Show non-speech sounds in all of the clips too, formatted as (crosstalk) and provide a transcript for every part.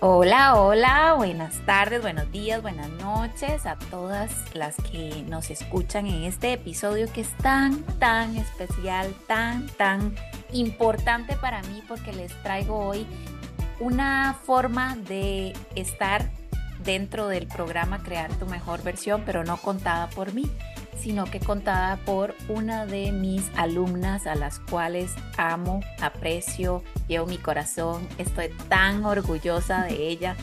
Hola, hola, buenas tardes, buenos días, buenas noches a todas las que nos escuchan en este episodio que es tan, tan especial, tan, tan importante para mí porque les traigo hoy una forma de estar dentro del programa Crear tu mejor versión, pero no contada por mí, sino que contada por una de mis alumnas a las cuales amo, aprecio, llevo mi corazón, estoy tan orgullosa de ella,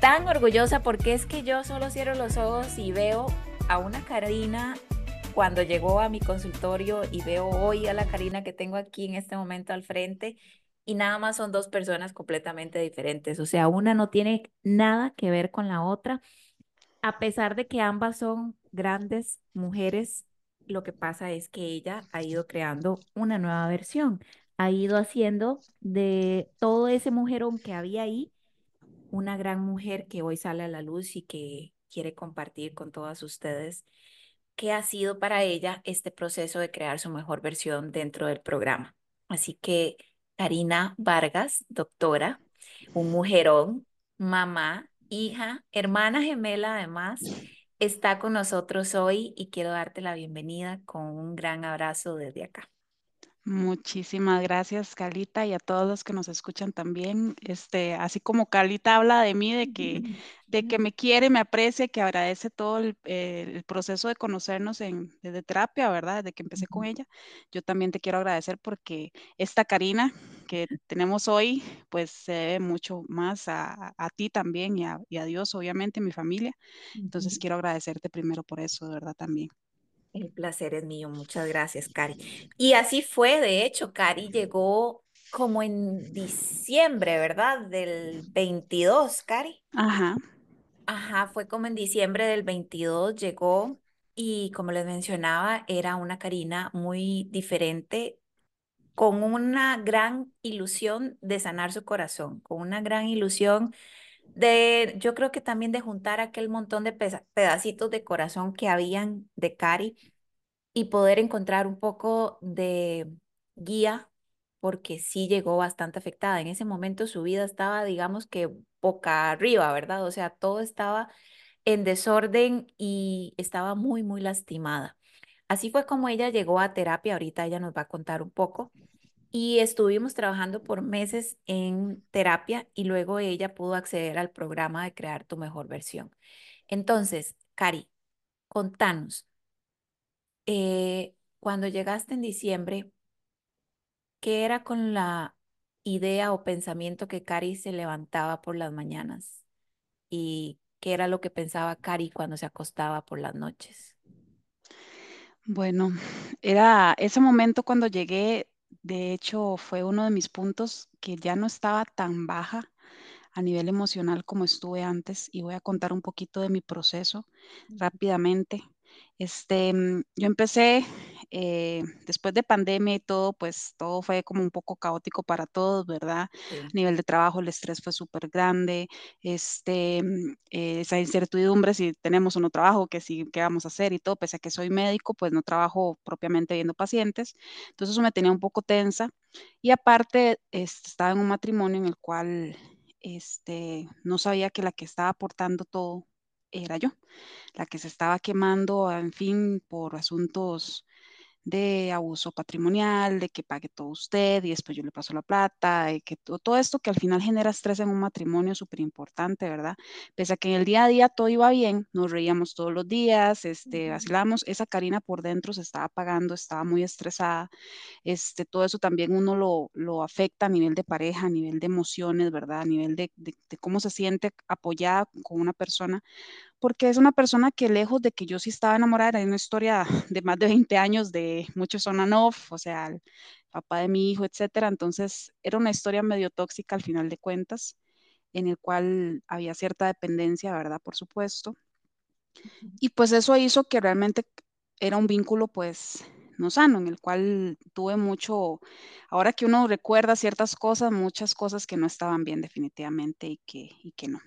tan orgullosa porque es que yo solo cierro los ojos y veo a una Karina cuando llegó a mi consultorio y veo hoy a la Karina que tengo aquí en este momento al frente y nada más son dos personas completamente diferentes, o sea, una no tiene nada que ver con la otra a pesar de que ambas son grandes mujeres, lo que pasa es que ella ha ido creando una nueva versión, ha ido haciendo de todo ese mujerón que había ahí una gran mujer que hoy sale a la luz y que quiere compartir con todas ustedes qué ha sido para ella este proceso de crear su mejor versión dentro del programa. Así que Karina Vargas, doctora, un mujerón, mamá, hija, hermana gemela además, está con nosotros hoy y quiero darte la bienvenida con un gran abrazo desde acá. Muchísimas gracias, Calita, y a todos los que nos escuchan también. Este, así como Calita habla de mí, de que, (laughs) de que me quiere, me aprecia, que agradece todo el, el proceso de conocernos en, desde terapia, ¿verdad? Desde que empecé con ella. Yo también te quiero agradecer porque esta Karina que tenemos hoy, pues se debe mucho más a, a ti también y a, y a Dios, obviamente, mi familia. Entonces quiero agradecerte primero por eso, de verdad también. El placer es mío, muchas gracias, Cari. Y así fue, de hecho, Cari llegó como en diciembre, ¿verdad? Del 22, Cari. Ajá. Ajá, fue como en diciembre del 22 llegó y como les mencionaba, era una Karina muy diferente, con una gran ilusión de sanar su corazón, con una gran ilusión de, yo creo que también de juntar aquel montón de pedacitos de corazón que habían de Cari y poder encontrar un poco de guía, porque sí llegó bastante afectada. En ese momento su vida estaba, digamos que boca arriba, ¿verdad? O sea, todo estaba en desorden y estaba muy, muy lastimada. Así fue como ella llegó a terapia, ahorita ella nos va a contar un poco. Y estuvimos trabajando por meses en terapia y luego ella pudo acceder al programa de crear tu mejor versión. Entonces, Cari, contanos, eh, cuando llegaste en diciembre, ¿qué era con la idea o pensamiento que Cari se levantaba por las mañanas? ¿Y qué era lo que pensaba Cari cuando se acostaba por las noches? Bueno, era ese momento cuando llegué, de hecho, fue uno de mis puntos que ya no estaba tan baja a nivel emocional como estuve antes y voy a contar un poquito de mi proceso rápidamente. Este, mm, yo empecé eh, después de pandemia y todo, pues todo fue como un poco caótico para todos, ¿verdad? Sí. A nivel de trabajo, el estrés fue súper grande, este, mm, eh, esa incertidumbre si tenemos o no trabajo, que si, qué vamos a hacer y todo, pese a que soy médico, pues no trabajo propiamente viendo pacientes, entonces eso me tenía un poco tensa y aparte este, estaba en un matrimonio en el cual este, no sabía que la que estaba aportando todo era yo, la que se estaba quemando, en fin, por asuntos de abuso patrimonial, de que pague todo usted y después yo le paso la plata, y que todo, todo esto que al final genera estrés en un matrimonio súper importante, ¿verdad? Pese a que en el día a día todo iba bien, nos reíamos todos los días, este, vacilamos, esa Karina por dentro se estaba apagando, estaba muy estresada, este, todo eso también uno lo, lo afecta a nivel de pareja, a nivel de emociones, ¿verdad? A nivel de, de, de cómo se siente apoyada con una persona porque es una persona que lejos de que yo sí estaba enamorada, era una historia (laughs) de más de 20 años de muchos on and off, o sea, el papá de mi hijo, etcétera. Entonces, era una historia medio tóxica al final de cuentas, en el cual había cierta dependencia, ¿verdad? Por supuesto. Y pues eso hizo que realmente era un vínculo, pues, no sano, en el cual tuve mucho, ahora que uno recuerda ciertas cosas, muchas cosas que no estaban bien definitivamente y que, y que no.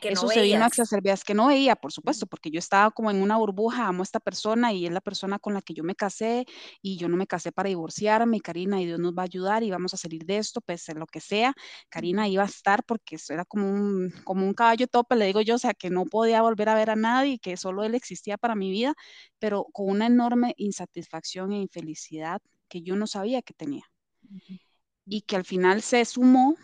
Que no Eso se vino a exacerbar, es que no veía, por supuesto, porque yo estaba como en una burbuja, amo a esta persona y es la persona con la que yo me casé y yo no me casé para divorciarme, Karina, y Dios nos va a ayudar y vamos a salir de esto, pese a lo que sea, Karina iba a estar porque eso era como un, como un caballo tope, le digo yo, o sea, que no podía volver a ver a nadie, que solo él existía para mi vida, pero con una enorme insatisfacción e infelicidad que yo no sabía que tenía. Y que al final se sumó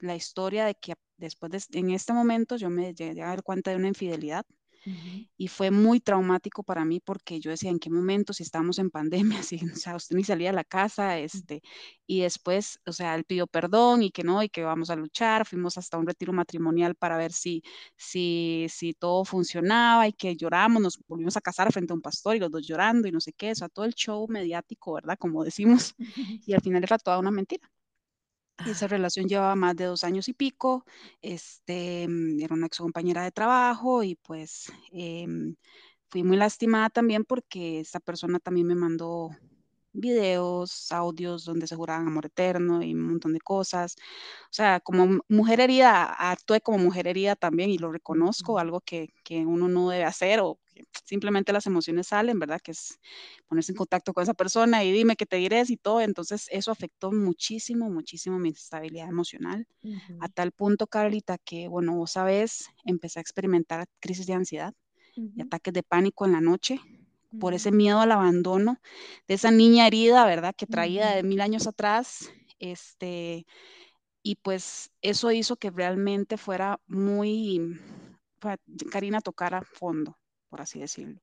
la historia de que después de, en este momento yo me llegué a dar cuenta de una infidelidad uh -huh. y fue muy traumático para mí porque yo decía, ¿en qué momento? Si estábamos en pandemia, (laughs) si, o sea, usted ni salía a la casa, este, y después, o sea, él pidió perdón y que no, y que vamos a luchar, fuimos hasta un retiro matrimonial para ver si, si, si todo funcionaba y que lloramos, nos volvimos a casar frente a un pastor y los dos llorando y no sé qué, o sea, todo el show mediático, ¿verdad? Como decimos, (laughs) y al final era toda una mentira. Y esa relación llevaba más de dos años y pico. Este, era una ex compañera de trabajo y pues eh, fui muy lastimada también porque esta persona también me mandó videos, audios donde se juraban amor eterno y un montón de cosas. O sea, como mujer herida, actué como mujer herida también y lo reconozco, algo que, que uno no debe hacer o simplemente las emociones salen, ¿verdad? Que es ponerse en contacto con esa persona y dime qué te diré y todo. Entonces, eso afectó muchísimo, muchísimo mi estabilidad emocional, uh -huh. a tal punto, Carlita, que, bueno, vos sabés, empecé a experimentar crisis de ansiedad uh -huh. y ataques de pánico en la noche por ese miedo al abandono de esa niña herida, ¿verdad? Que traía de mil años atrás, este, y pues eso hizo que realmente fuera muy, Karina tocara fondo, por así decirlo.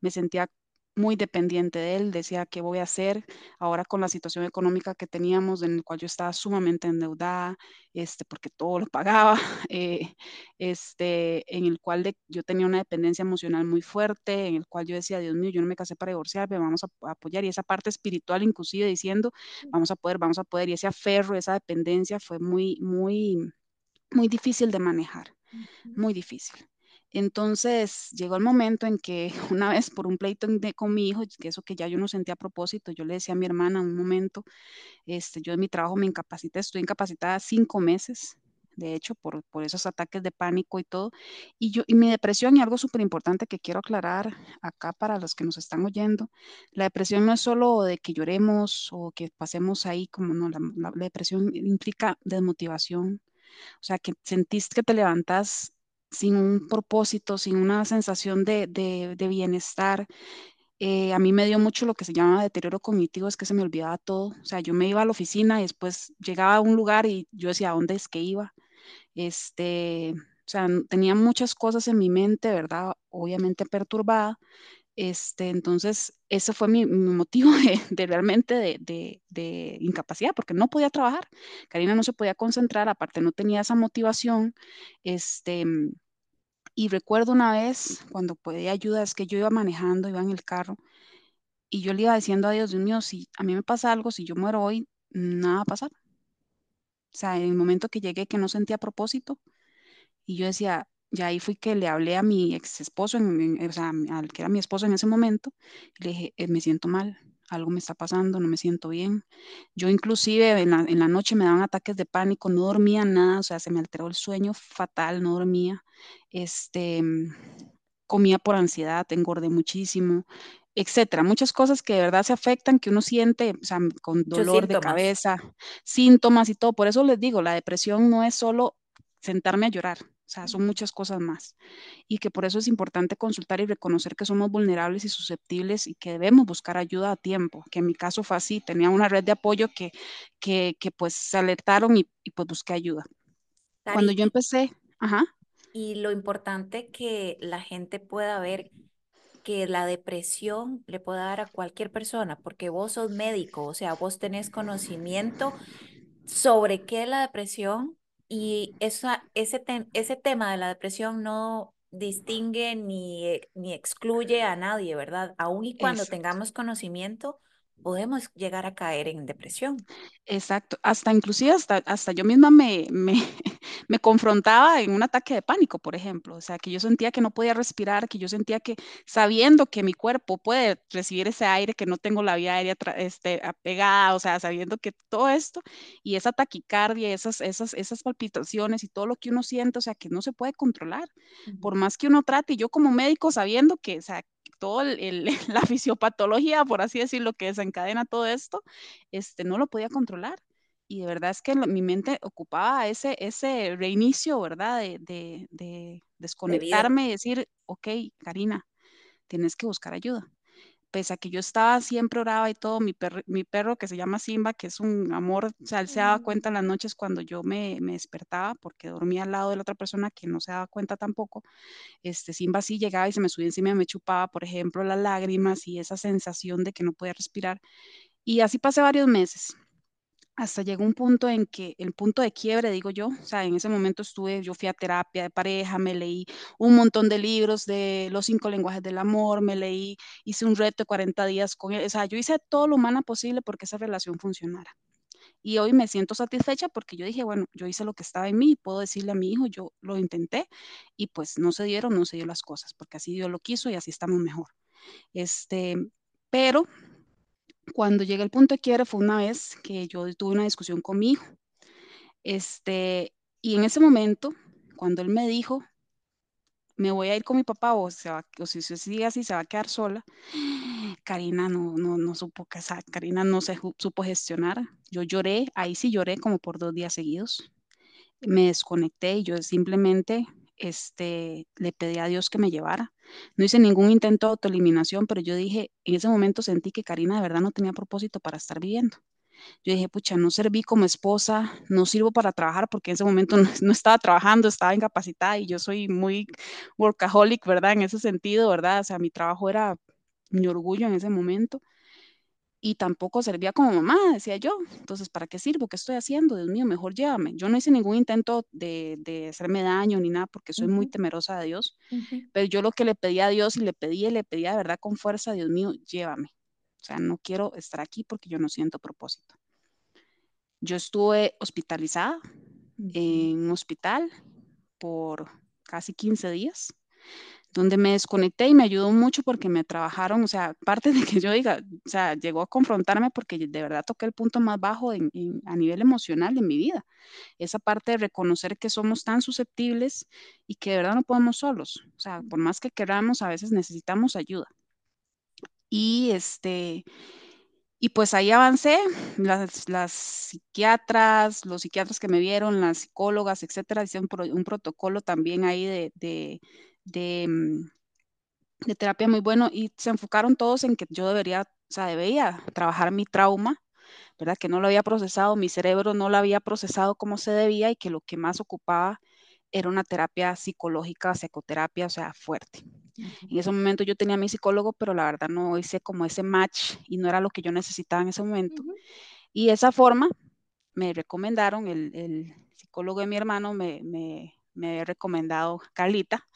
Me sentía muy dependiente de él, decía, ¿qué voy a hacer ahora con la situación económica que teníamos, en el cual yo estaba sumamente endeudada, este, porque todo lo pagaba, (laughs) eh, este, en el cual de, yo tenía una dependencia emocional muy fuerte, en el cual yo decía, Dios mío, yo no me casé para divorciarme, vamos a, a apoyar, y esa parte espiritual inclusive diciendo, vamos a poder, vamos a poder, y ese aferro, esa dependencia fue muy, muy, muy difícil de manejar, muy difícil. Entonces llegó el momento en que (laughs) una vez por un pleito de, con mi hijo, que eso que ya yo no sentía a propósito, yo le decía a mi hermana un momento, este, yo en mi trabajo me incapacité, estoy incapacitada cinco meses, de hecho, por, por esos ataques de pánico y todo. Y, yo, y mi depresión, y algo súper importante que quiero aclarar acá para los que nos están oyendo, la depresión no es solo de que lloremos o que pasemos ahí, como no, la, depresión implica desmotivación, o sea, que sentís que te levantas sin un propósito, sin una sensación de, de, bienestar. Eh, a mí me dio mucho lo que se llama deterioro cognitivo, es que se me olvidaba todo. O sea, yo me iba a la oficina y después llegaba a un lugar y yo decía, ¿a dónde es que iba? Este, o sea, tenía muchas cosas en mi mente, ¿verdad? Obviamente perturbada. Este, entonces, ese fue mi, motivo de, realmente de, incapacidad, porque no podía trabajar. Karina no se podía concentrar, aparte no tenía esa motivación. Este, y recuerdo una vez, cuando pedí ayuda, es que yo iba manejando, iba en el carro, y yo le iba diciendo a Dios, Dios mío, si a mí me pasa algo, si yo muero hoy, nada va a pasar. O sea, en el momento que llegué que no sentía propósito, y yo decía, ya ahí fui que le hablé a mi ex esposo, en, en, o sea, al que era mi esposo en ese momento, y le dije, eh, me siento mal, algo me está pasando, no me siento bien. Yo inclusive en la, en la, noche me daban ataques de pánico, no dormía nada, o sea, se me alteró el sueño fatal, no dormía. Este, comía por ansiedad, engordé muchísimo, etcétera. Muchas cosas que de verdad se afectan, que uno siente, o sea, con dolor de cabeza, síntomas y todo. Por eso les digo, la depresión no es solo sentarme a llorar, o sea, son muchas cosas más. Y que por eso es importante consultar y reconocer que somos vulnerables y susceptibles y que debemos buscar ayuda a tiempo. Que en mi caso fue así, tenía una red de apoyo que, que, que pues se alertaron y, y pues busqué ayuda. Tari, Cuando yo empecé, ajá. Y lo importante que la gente pueda ver que la depresión le puede dar a cualquier persona, porque vos sos médico, o sea, vos tenés conocimiento sobre qué es la depresión y esa, ese, te, ese tema de la depresión no distingue ni, ni excluye a nadie, ¿verdad? Aún y cuando Exacto. tengamos conocimiento, podemos llegar a caer en depresión. Exacto, hasta inclusive hasta, hasta yo misma me, me, (laughs) me confrontaba en un ataque de pánico, por ejemplo, o sea, que yo sentía que no podía respirar, que yo sentía que sabiendo que mi cuerpo puede recibir ese aire, que no tengo la vía aérea este, apegada, o sea, sabiendo que todo esto y esa taquicardia, esas, esas, esas palpitaciones y todo lo que uno siente, o sea, que no se puede controlar, por más que uno trate, y yo como médico sabiendo que, o sea, todo el, (laughs) la fisiopatología, por así decirlo, que desencadena todo esto, este, no lo podía controlar. Y de verdad es que mi mente ocupaba ese, ese reinicio, ¿verdad? De, de, de desconectarme y decir, ok, Karina, tienes que buscar ayuda. Pese a que yo estaba siempre oraba y todo, mi, perro, mi perro que se llama Simba, que es un amor, o sea, él se daba cuenta en las noches cuando yo me, me despertaba, porque dormía al lado de la otra persona que no se daba cuenta tampoco, este, Simba sí llegaba y se me subía encima y me chupaba, por ejemplo, las lágrimas y esa sensación de que no podía respirar. Y así pasé varios meses hasta llegó un punto en que, el punto de quiebre, digo yo, o sea, en ese momento estuve, yo fui a terapia de pareja, me leí un montón de libros de los cinco lenguajes del amor, me leí, hice un reto de 40 días con él, o sea, yo hice todo lo humano posible porque esa relación funcionara. Y hoy me siento satisfecha porque yo dije, bueno, yo hice lo que estaba en mí, puedo decirle a mi hijo, yo lo intenté y pues no se dieron, no se dio las cosas, porque así Dios lo quiso y así estamos mejor. Este, pero cuando llegué al punto de quiebre fue una vez que yo tuve una discusión con mi hijo. Este, y en ese momento, cuando él me dijo, me voy a ir con mi papá o, se va, o si se sigue así, se va a quedar sola, (gasps) Karina no, no, no supo esa, Karina no se supo gestionar. Yo lloré, ahí sí lloré como por dos días seguidos. Me desconecté y yo simplemente este, le pedí a Dios que me llevara. No hice ningún intento de autoeliminación, pero yo dije, en ese momento sentí que Karina de verdad no tenía propósito para estar viviendo. Yo dije, pucha, no serví como esposa, no sirvo para trabajar porque en ese momento (laughs) no, no, estaba trabajando, estaba incapacitada y yo soy muy workaholic, ¿verdad? En ese sentido, ¿verdad? O sea, mi trabajo era mi orgullo en ese momento y tampoco servía como mamá, decía yo. Entonces, ¿para qué sirvo? ¿Qué estoy haciendo? Dios mío, mejor llévame. Yo no hice ningún intento de, de hacerme daño ni nada porque soy uh -huh. muy temerosa de Dios, uh -huh. pero yo lo que le pedía a Dios y le pedía, le pedía de verdad con fuerza, Dios mío, llévame. O sea, no quiero estar aquí porque yo no siento propósito. Yo estuve hospitalizada uh -huh. en un hospital por casi 15 días donde me desconecté y me ayudó mucho porque me trabajaron, o sea, parte de que yo diga, o sea, llegó a confrontarme porque de verdad toqué el punto más bajo en, a nivel emocional en mi vida. Esa parte de reconocer que somos tan susceptibles y que de verdad no podemos solos. O sea, por más que queramos, a veces necesitamos ayuda. Y este, y pues ahí avancé, las, las, psiquiatras, los psiquiatras que me vieron, las psicólogas, etcétera, hicieron un, protocolo también ahí de, de de, mm, de, terapia muy bueno y se enfocaron todos en que yo debería, o sea, debía trabajar mi trauma, ¿verdad? Que no lo había procesado, mi cerebro no lo había procesado como se debía y que lo que más ocupaba era una terapia psicológica, psicoterapia, o sea, fuerte. Uh -huh. En ese momento yo tenía a mi psicólogo, pero la verdad no hice como ese match y no era lo que yo necesitaba en ese momento. Uh -huh. Y esa forma me recomendaron, el, el psicólogo de mi hermano me, me me había recomendado Carlita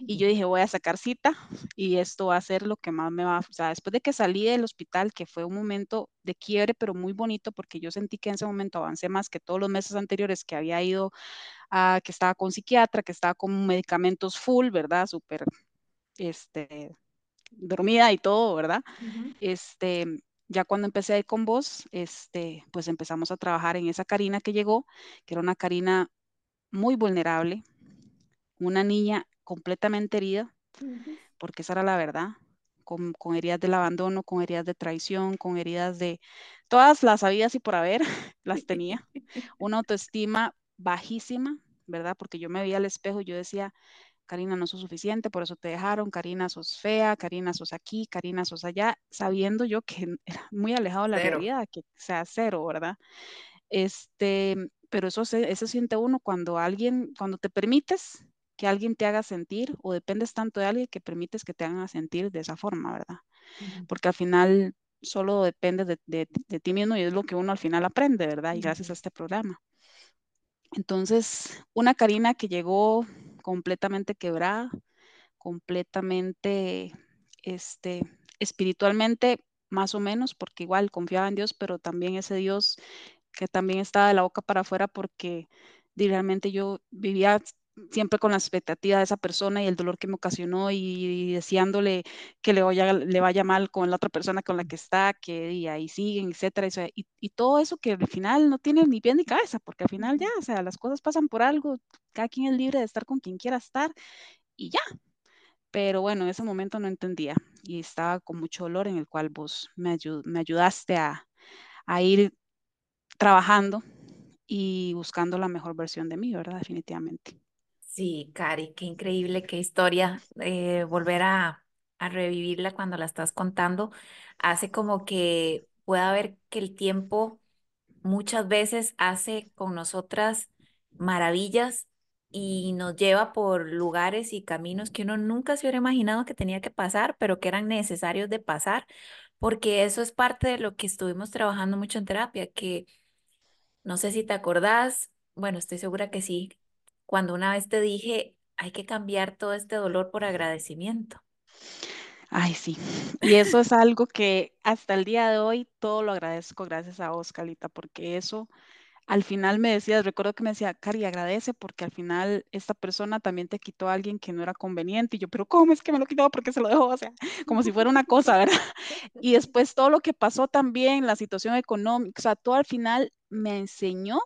y yo dije voy a sacar cita y esto va a ser lo que más me va, o sea, después de que salí del hospital, que fue un momento de quiebre, pero muy bonito porque yo sentí que en ese momento avancé más que todos los meses anteriores que había ido a, que estaba con psiquiatra, que estaba con medicamentos full, ¿verdad? Súper, este, dormida y todo, ¿verdad? Uh -huh. Este, ya cuando empecé a ir con vos, este, pues empezamos a trabajar en esa Karina que llegó, que era una Karina muy vulnerable, una niña completamente herida, uh -huh. porque esa era la verdad, con, con, heridas del abandono, con heridas de traición, con heridas de todas las habidas y por haber, (laughs) las tenía. (laughs) Una autoestima bajísima, ¿verdad? Porque yo me veía al espejo y yo decía, Karina, no sos suficiente, por eso te dejaron, Karina, sos fea, Karina, sos aquí, Karina, sos allá, sabiendo yo que (laughs) era muy alejado de la cero. realidad, que sea cero, ¿verdad? Este, pero eso se, eso siente uno cuando alguien, cuando te permites que alguien te haga sentir o dependes tanto de alguien que permites que te hagan sentir de esa forma, ¿verdad? Uh -huh. Porque al final solo depende de, de, de, ti mismo y es lo que uno al final aprende, ¿verdad? Y gracias uh -huh. a este programa. Entonces, una Karina que llegó completamente quebrada, completamente, este, espiritualmente más o menos, porque igual confiaba en Dios, pero también ese Dios que también estaba de la boca para afuera porque realmente yo vivía siempre con la expectativa de esa persona y el dolor que me ocasionó y, deseándole que le vaya, le vaya mal con la otra persona con la que está, que y ahí siguen, etcétera, y, y, todo eso que al final no tiene ni pie ni cabeza, porque al final ya, o sea, las cosas pasan por algo, cada quien es libre de estar con quien quiera estar y ya. Pero bueno, en ese momento no entendía y estaba con mucho dolor en el cual vos me, me ayudaste a, a ir trabajando y buscando la mejor versión de mí, ¿verdad? Definitivamente. Sí, Cari, qué increíble, qué historia. Eh, volver a, a revivirla cuando la estás contando hace como que pueda ver que el tiempo muchas veces hace con nosotras maravillas y nos lleva por lugares y caminos que uno nunca se hubiera imaginado que tenía que pasar, pero que eran necesarios de pasar, porque eso es parte de lo que estuvimos trabajando mucho en terapia, que no sé si te acordás, bueno, estoy segura que sí, cuando una vez te dije, hay que cambiar todo este dolor por agradecimiento. Ay, sí. Y eso es algo que hasta el día de hoy todo lo agradezco gracias a vos, Calita, porque eso al final me decías, recuerdo que me decía, Cari, agradece porque al final esta persona también te quitó a alguien que no era conveniente. Y yo, pero ¿cómo es que me lo quitó? ¿Por qué se lo dejó? O sea, como si fuera una cosa, ¿verdad? (laughs) Y después todo lo que pasó también, la situación económica, o sea, todo al final me enseñó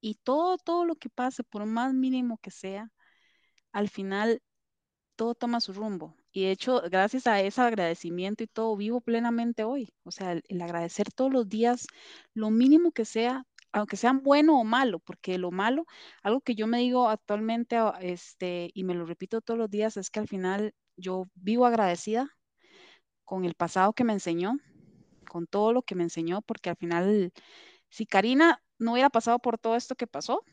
y todo, todo lo que pase, por más mínimo que sea, al final todo toma su rumbo. Y de hecho, gracias a ese agradecimiento y todo, vivo plenamente hoy. O sea, el, agradecer todos los días, lo mínimo que sea, aunque sean bueno o malo, porque lo malo, algo que yo me digo actualmente, ah, este, y me lo repito todos los días, es que al final yo vivo agradecida con el pasado que me enseñó, con todo lo que me enseñó, porque al final, si Karina no hubiera pasado por todo esto que pasó,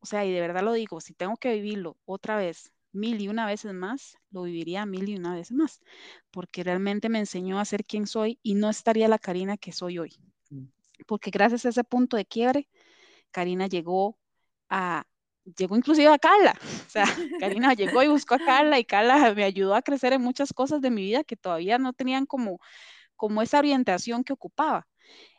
o sea, y de verdad lo digo, si tengo que vivirlo otra vez, mil y una veces más, lo viviría mil y una veces más, porque realmente me enseñó a ser quien soy y no estaría la Karina que soy hoy. Mm. Porque gracias a ese punto de quiebre, Karina llegó a, llegó inclusive a Carla. (laughs) O sea, Karina llegó y buscó a Carla y Carla me ayudó a crecer en muchas cosas de mi vida que todavía no tenían como, como esa orientación que ocupaba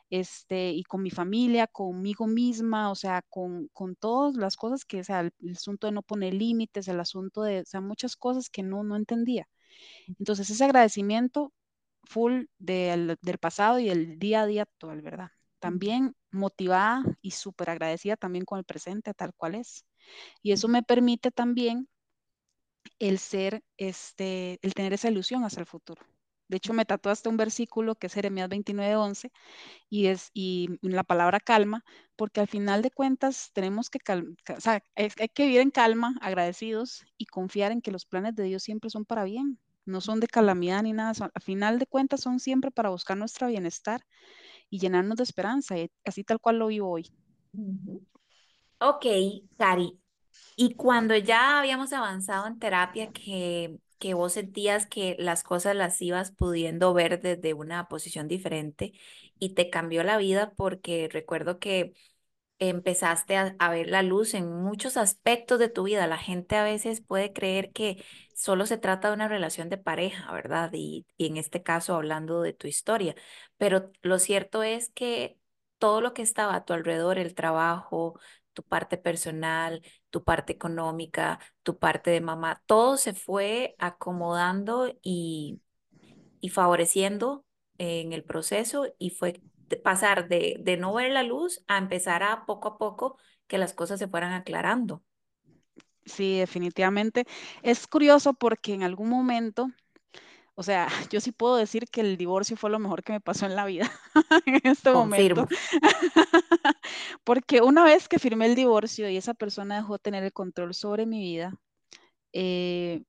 este, y con mi familia, conmigo misma, o sea, con, con todas las cosas que, o sea, el, asunto de no poner límites, el asunto de, o sea, muchas cosas que no, no entendía. Entonces, ese agradecimiento full del, del pasado y el día a día actual, ¿verdad? También motivada y súper agradecida también con el presente tal cual es. Y eso me permite también el ser, este, el tener esa ilusión hacia el futuro. De hecho, me hasta un versículo que es Jeremías 29:11 y es y la palabra calma, porque al final de cuentas tenemos que, o sea, que vivir en calma, agradecidos y confiar en que los planes de Dios siempre son para bien, no son de calamidad ni nada, al final de cuentas son siempre para buscar nuestro bienestar y llenarnos de esperanza, y así tal cual lo vivo hoy. Ok, Cari, y cuando ya habíamos avanzado en terapia, que que vos sentías que las cosas las ibas pudiendo ver desde una posición diferente y te cambió la vida porque recuerdo que empezaste a, ver la luz en muchos aspectos de tu vida. La gente a veces puede creer que solo se trata de una relación de pareja, ¿verdad? Y, y en este caso hablando de tu historia, pero lo cierto es que todo lo que estaba a tu alrededor, el trabajo, tu parte personal, tu parte económica, tu parte de mamá, todo se fue acomodando y, y favoreciendo en el proceso y fue pasar de, de no ver la luz a empezar a poco a poco que las cosas se fueran aclarando. Sí, definitivamente. Es curioso porque en algún momento, o sea, (laughs) yo sí puedo decir que el divorcio fue lo mejor que me pasó en la vida (laughs) en este Confirmo. momento. (laughs) Porque una vez que firmé el divorcio y esa persona dejó de tener el control sobre mi vida, eh,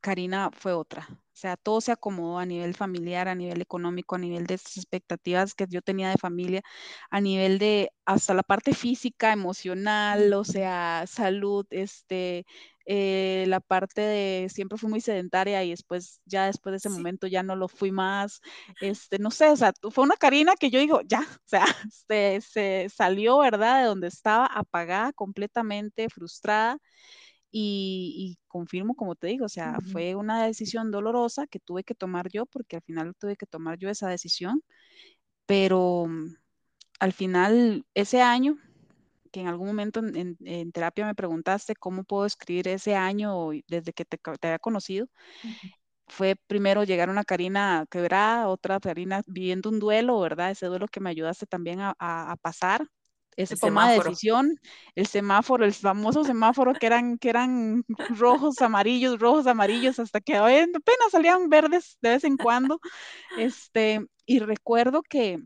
Karina fue otra. Sea, todo se acomodó a nivel familiar, a nivel económico, a nivel de estas expectativas que yo tenía de familia, a nivel de hasta la parte física, emocional, o sea, salud, este, eh, la parte de siempre fui muy sedentaria y después, ya después de ese momento ya no lo fui más, este, no sé, o sea, fue una Karina que yo digo, ya, (laughs) o sea, se, se salió, ¿verdad? De donde estaba apagada, completamente frustrada y, confirmo, como te digo, o sea, Ujú, fue una decisión dolorosa que tuve que tomar yo porque al final tuve que tomar yo esa decisión, pero mm, al final ese año, que en algún momento en, en- en terapia me preguntaste cómo puedo escribir ese año desde que te, te había conocido, ujú. fue primero llegar a una Karina quebrada, otra Karina viviendo un duelo, ¿verdad? Ese duelo que me ayudaste también a, a- a pasar, esa toma de decisión, el semáforo, el famoso semáforo que eran, que eran rojos, amarillos, rojos, amarillos, hasta que hoy apenas salían verdes de vez en cuando. Este, y recuerdo que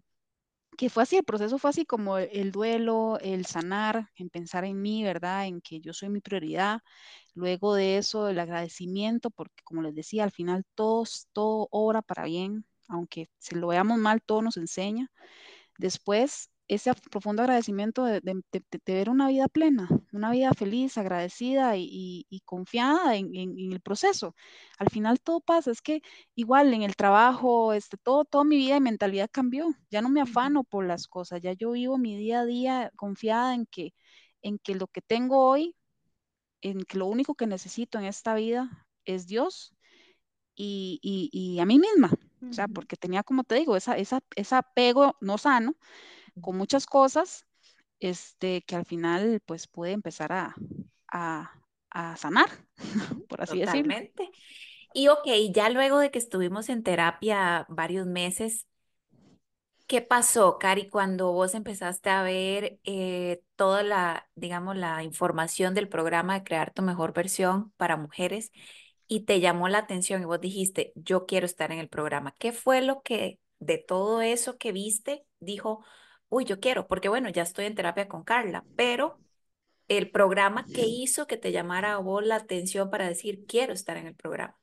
que fue así, el proceso fue así como el duelo, el sanar, en pensar en mí, ¿verdad? En que yo soy mi prioridad. Luego de eso, el agradecimiento, porque como les decía, al final todo, todo obra para bien, aunque se lo veamos mal, todo nos enseña. Después, ese profundo agradecimiento de, de- de- de ver una vida plena, una vida feliz, agradecida y, y- y confiada en, en- en el proceso. Al final todo pasa, es que igual en el trabajo, este, todo, toda mi vida y mentalidad cambió. Ya no me afano por las cosas, ya yo vivo mi día a día confiada en que, en que lo que tengo hoy, en que lo único que necesito en esta vida es Dios y, a mí misma. O sea, porque tenía, como te digo, esa, esa, ese apego no sano con muchas cosas, este, que al final pues puede empezar a, a, sanar, (laughs) por así decirlo. Totalmente. Y ok, ya luego de que estuvimos en terapia varios meses, ¿qué pasó, Cari, cuando vos empezaste a ver eh, toda la, digamos, la información del programa de Crear tu mejor versión para mujeres y te llamó la atención y vos dijiste, yo quiero estar en el programa? ¿Qué fue lo que de todo eso que viste dijo, uy, yo quiero? Porque bueno, ya estoy en terapia con Carla, pero el programa que hizo que te llamara a vos la atención para decir, quiero estar en el programa.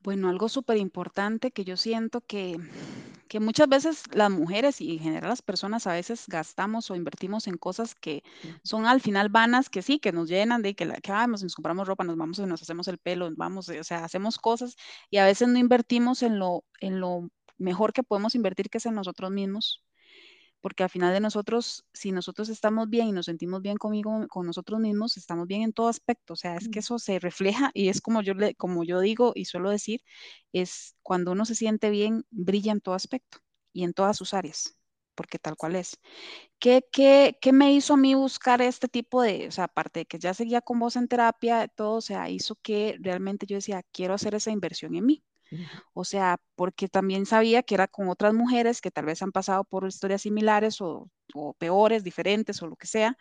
Bueno, algo súper importante que yo siento que, que muchas veces las mujeres y en general las personas a veces gastamos o invertimos en cosas que son al final vanas, que sí, que nos llenan de que, la, que vamos, nos compramos ropa, nos vamos y nos hacemos el pelo, vamos, o sea, hacemos cosas y a veces no invertimos en lo, en lo mejor que podemos invertir, que es en nosotros mismos porque al final de nosotros, si nosotros estamos bien y nos sentimos bien conmigo, con nosotros mismos, estamos bien en todo aspecto. O sea, es que eso se refleja y es como yo, le, como yo digo y suelo decir, es cuando uno se siente bien, brilla en todo aspecto y en todas sus áreas, porque tal cual es. ¿Qué, qué, qué me hizo a mí buscar este tipo de, o sea, aparte de que ya seguía con vos en terapia, todo, o sea, hizo que realmente yo decía, quiero hacer esa inversión en mí. O sea, porque también sabía que era con otras mujeres que tal vez han pasado por historias similares o, peores, diferentes o lo que sea.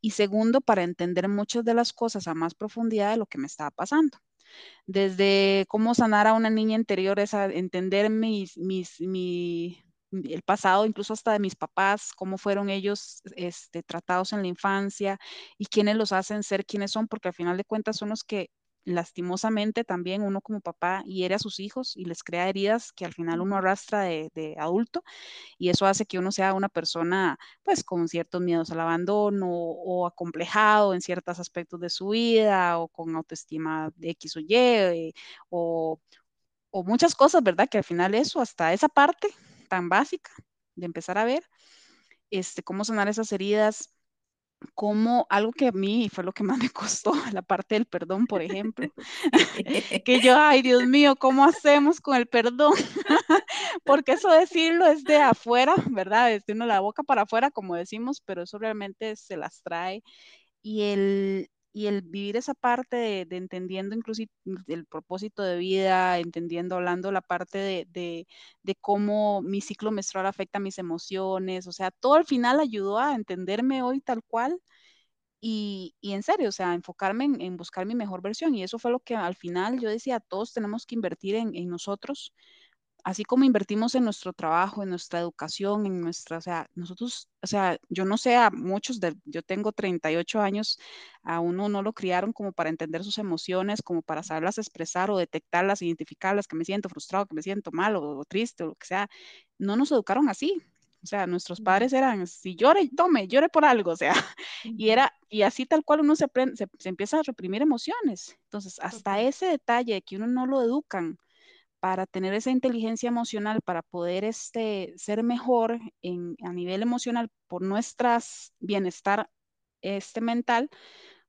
Y segundo, para entender muchas de las cosas a más profundidad de lo que me estaba pasando. Desde cómo sanar a una niña interior, es a entender mi, el pasado, incluso hasta de mis papás, cómo fueron ellos este, tratados en la infancia y quiénes los hacen ser quienes son, porque al final de cuentas son los que lastimosamente también uno como papá hiere a sus hijos y les crea heridas que al final uno arrastra de, de adulto y eso hace que uno sea una persona pues con ciertos miedos al abandono o acomplejado en ciertos aspectos de su vida o con autoestima de X o Y eh, o, o muchas cosas, ¿verdad? Que al final eso, hasta esa parte tan básica de empezar a ver este, cómo sanar esas heridas como algo que a mí fue lo que más (laughs) me costó, la parte del perdón, por ejemplo, (laughs) que yo, ay Dios mío, ¿cómo hacemos con el perdón? (laughs) Porque eso decirlo es de afuera, ¿verdad? Es de uno la boca para afuera, como decimos, pero eso realmente se las trae. Y el, y el vivir esa parte de, entendiendo inclusive el propósito de vida, entendiendo, hablando la parte de, de, cómo mi ciclo menstrual afecta mis emociones, o sea, todo al final ayudó a entenderme hoy tal cual y, y en serio, o sea, enfocarme en, buscar mi mejor versión. Y eso fue lo que al final yo decía, todos tenemos que invertir en nosotros, así como invertimos en nuestro trabajo, en nuestra educación, en nuestra, o sea, nosotros, o sea, yo no sé, a muchos de, yo tengo 38 años, a uno no lo criaron como para entender sus emociones, como para saberlas expresar o detectarlas, identificarlas, que me siento frustrado, que me siento mal o, o triste o lo que sea. No nos educaron así. O sea, nuestros padres eran, si llore, tome, llore por algo, o sea, (laughs) y era, y así tal cual uno se, aprende, se, se empieza a reprimir emociones. Entonces, hasta ese detalle de que uno no lo educan para tener esa inteligencia emocional, para poder este, ser mejor en, a nivel emocional por nuestras bienestar este, mental,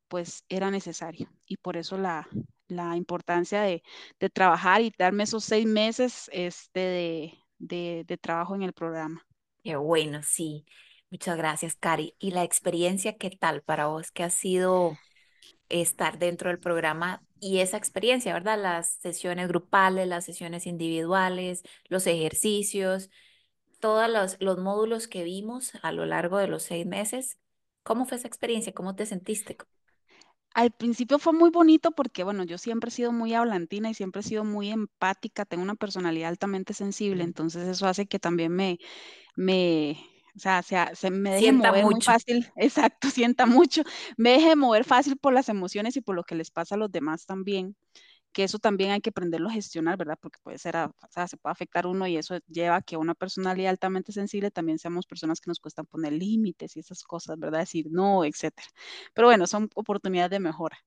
pues era necesario. Y por eso la, la importancia de, de, trabajar y darme esos seis meses este, de, de, de trabajo en el programa. Qué bueno, sí. Muchas gracias, Cari. ¿Y la experiencia qué tal para vos? ¿Qué ha sido estar dentro del programa y esa experiencia, verdad? Las sesiones grupales, las sesiones individuales, los ejercicios, todos los, los módulos que vimos a lo largo de los seis meses. ¿Cómo fue esa experiencia? ¿Cómo te sentiste? Al principio fue muy bonito porque, bueno, yo siempre he sido muy hablantina y siempre he sido muy empática, tengo una personalidad altamente sensible, entonces eso hace que también me, me, o sea, se, me deje Sienta mover muy fácil, (laughs) exacto, sienta mucho, me deje mover fácil por las emociones y por lo que les pasa a los demás también que eso también hay que aprenderlo a gestionar, ¿verdad? Porque puede ser, o sea, se puede afectar uno y eso lleva a que una personalidad altamente sensible también seamos personas que nos cuestan poner límites y esas cosas, ¿verdad? Decir no, etcétera. Pero bueno, son oportunidades de mejora.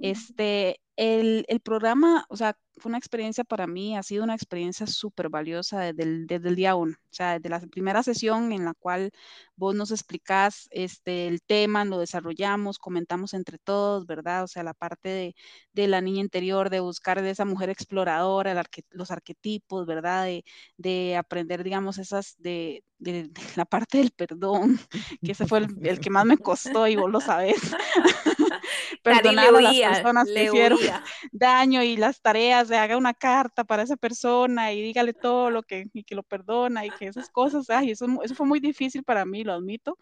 Este, el, el, programa, o sea, fue una experiencia para mí, ha sido una experiencia súper valiosa desde el, desde el día uno, o sea, desde la primera sesión en la cual vos nos explicás este, el tema, lo desarrollamos, comentamos entre todos, ¿verdad? O sea, la parte de, de la niña interior, de buscar de esa mujer exploradora, el arque, los arquetipos, ¿verdad? De, de, aprender, digamos, esas, de, de, la parte del perdón, (laughs) que ese fue el, el que más me costó y vos lo sabés. (laughs) (laughs) perdonar a las personas que hicieron (laughs) daño y las tareas de haga una carta para esa persona y dígale todo lo que, y que lo perdona y que esas cosas, ay, eso, eso fue muy difícil para mí, lo admito.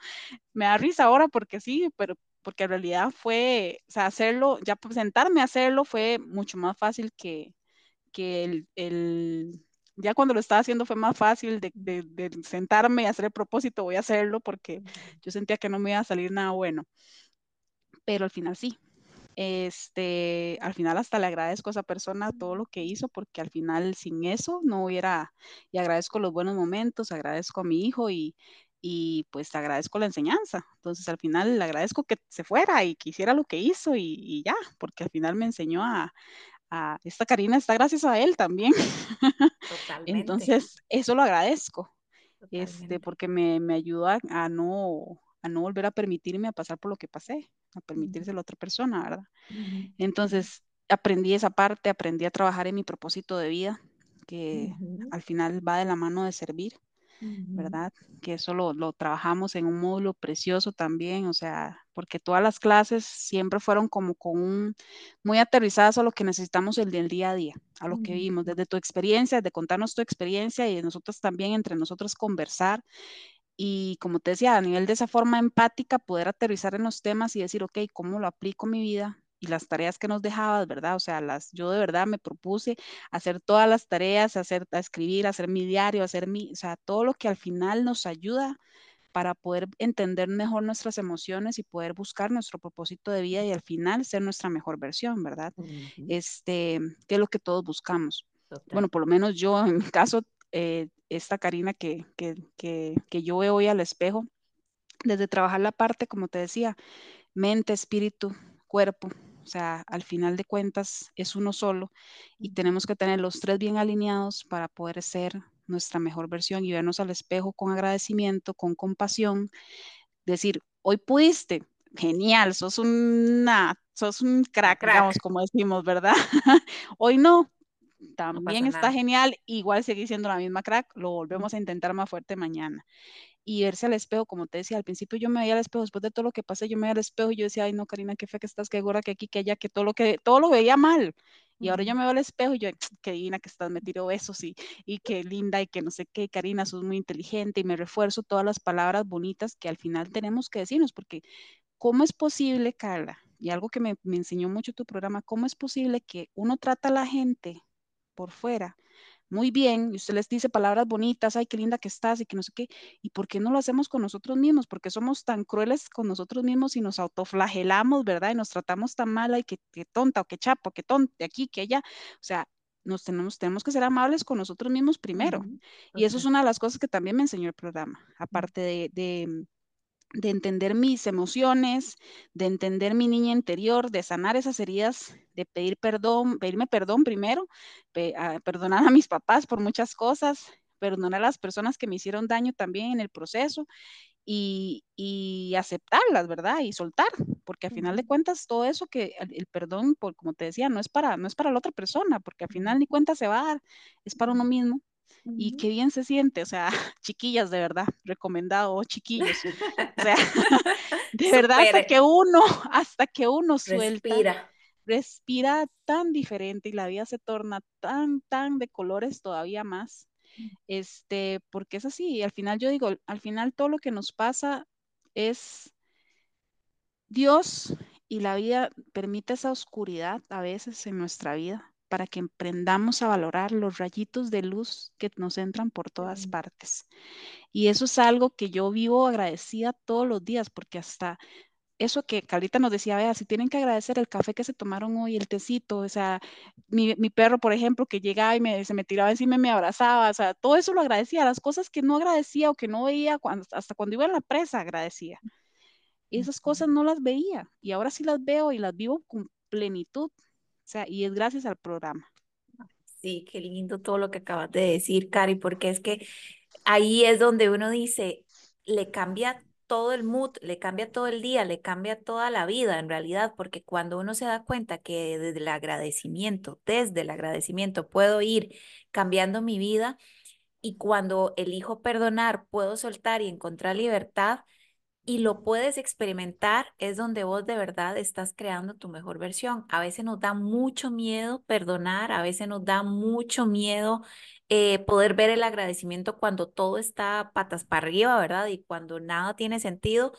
Me da risa ahora porque sí, pero porque en realidad fue, o sea, hacerlo, ya sentarme a hacerlo fue mucho más fácil que, que el, el ya cuando lo estaba haciendo fue más fácil de, de, de, sentarme y hacer el propósito, voy a hacerlo porque yo sentía que no me iba a salir nada bueno. Pero al final sí, este, al final hasta le agradezco a esa persona todo lo que hizo, porque al final sin eso no hubiera, y agradezco los buenos momentos, agradezco a mi hijo y, y pues agradezco la enseñanza. Entonces al final le agradezco que se fuera y que hiciera lo que hizo y, y ya, porque al final me enseñó a, a, esta Karina está gracias a él también. (laughs) Totalmente. Entonces eso lo agradezco, este, porque me, me ayudó a, a no a no volver a permitirme a pasar por lo que pasé, a permitirse a la otra persona, ¿verdad? Uh -huh. Entonces, aprendí esa parte, aprendí a trabajar en mi propósito de vida, que uh -huh. al final va de la mano de servir, uh -huh. ¿verdad? Que eso lo, lo, trabajamos en un módulo precioso también, o sea, porque todas las clases siempre fueron como con un, muy aterrizadas a lo que necesitamos el del día a día, a lo que vimos, desde tu experiencia, de contarnos tu experiencia y de nosotros también, entre nosotros conversar y como te decía, a nivel de esa forma empática, poder aterrizar en los temas y decir, ok, ¿cómo lo aplico en mi vida? Y las tareas que nos dejabas, ¿verdad? O sea, las, yo de verdad me propuse hacer todas las tareas, hacer, a escribir, hacer mi diario, hacer mi, o sea, todo lo que al final nos ayuda para poder entender mejor nuestras emociones y poder buscar nuestro propósito de vida y al final ser nuestra mejor versión, ¿verdad? Uh -huh. Este, que es lo que todos buscamos. Total. Bueno, por lo menos yo en mi caso eh, esta Karina que, que, que, que, yo veo hoy al espejo, desde trabajar la parte, como te decía, mente, espíritu, cuerpo, o sea, al final de cuentas es uno solo y tenemos que tener los tres bien alineados para poder ser nuestra mejor versión y vernos al espejo con agradecimiento, con compasión, decir, hoy pudiste, genial, sos una, sos un crack, crack. digamos, como decimos, ¿verdad? (laughs) hoy no, también no está nada. genial, igual seguir siendo la misma crack, lo volvemos a intentar más fuerte mañana. Y verse al espejo, como te decía, al principio yo me veía al espejo, después de todo lo que pasé, yo me veía al espejo y yo decía, ay no, Karina, qué fe que estás, qué gorda, que aquí, que allá, que todo lo que, todo lo veía mal. Y ahora yo me veo al espejo y yo, qué divina que estás, me tiro besos y, y qué linda y que no sé qué, Karina, sos muy inteligente y me refuerzo todas las palabras bonitas que al final tenemos que decirnos, porque ¿cómo es posible, Carla? Y algo que me, me enseñó mucho tu programa, ¿cómo es posible que uno trata a la gente por fuera, muy bien, y usted les dice palabras bonitas, ay, qué linda que estás y que no sé qué, ¿y por qué no lo hacemos con nosotros mismos? Porque somos tan crueles con nosotros mismos y nos autoflagelamos, ¿verdad? Y nos tratamos tan mal, ay, que, que tonta o que chapo, que tonta, de aquí, que allá, o sea, nos tenemos, tenemos que ser amables con nosotros mismos primero. Uh -huh. Y eso es una de las cosas que también me enseñó el programa, aparte de, de de entender mis emociones, de entender mi niña interior, de sanar esas heridas, de pedir perdón, pedirme perdón primero, pe a perdonar a mis papás por muchas cosas, perdonar a las personas que me hicieron daño también en el proceso y, y, aceptarlas, ¿verdad? Y soltar, porque al final de cuentas todo eso que el, perdón, por, como te decía, no es, para, no es para la otra persona, porque al final ni cuenta se va a dar, es para uno mismo. Y qué bien se siente, o sea, (laughs) chiquillas, de verdad, recomendado, chiquillos. O sea, (laughs) de verdad, hasta que uno, (laughs) hasta que uno suelta, respira. respira tan diferente y la vida se torna tan, tan de colores todavía más este, porque es así, y al final yo digo, al final todo lo que nos pasa es Dios y la vida permite esa oscuridad a veces en nuestra vida para que emprendamos a valorar los rayitos de luz que nos entran por todas partes. Y eso es algo que yo vivo agradecida todos los días, porque hasta eso que Carlita nos decía, vea, si tienen que agradecer el café que se tomaron hoy, el tecito, o sea, mi, perro, por ejemplo, que llegaba y me, se me tiraba encima y me abrazaba, o sea, todo eso lo agradecía, las cosas que no agradecía o que no veía, cuando, hasta cuando iba a la presa agradecía. Esas cosas no las veía y ahora sí las veo y las vivo con plenitud, sea, y es gracias al programa. Sí, qué lindo todo lo que acabas de decir, Cari, porque es que ahí es donde uno dice, le cambia todo el mood, le cambia todo el día, le cambia toda la vida en realidad, porque cuando uno se da cuenta que desde el agradecimiento, desde el agradecimiento puedo ir cambiando mi vida y cuando elijo perdonar, puedo soltar y encontrar libertad, y lo puedes experimentar, es donde vos de verdad estás creando tu mejor versión. A veces nos da mucho miedo perdonar, a veces nos da mucho miedo eh, poder ver el agradecimiento cuando todo está patas para arriba, ¿verdad? Y cuando nada tiene sentido,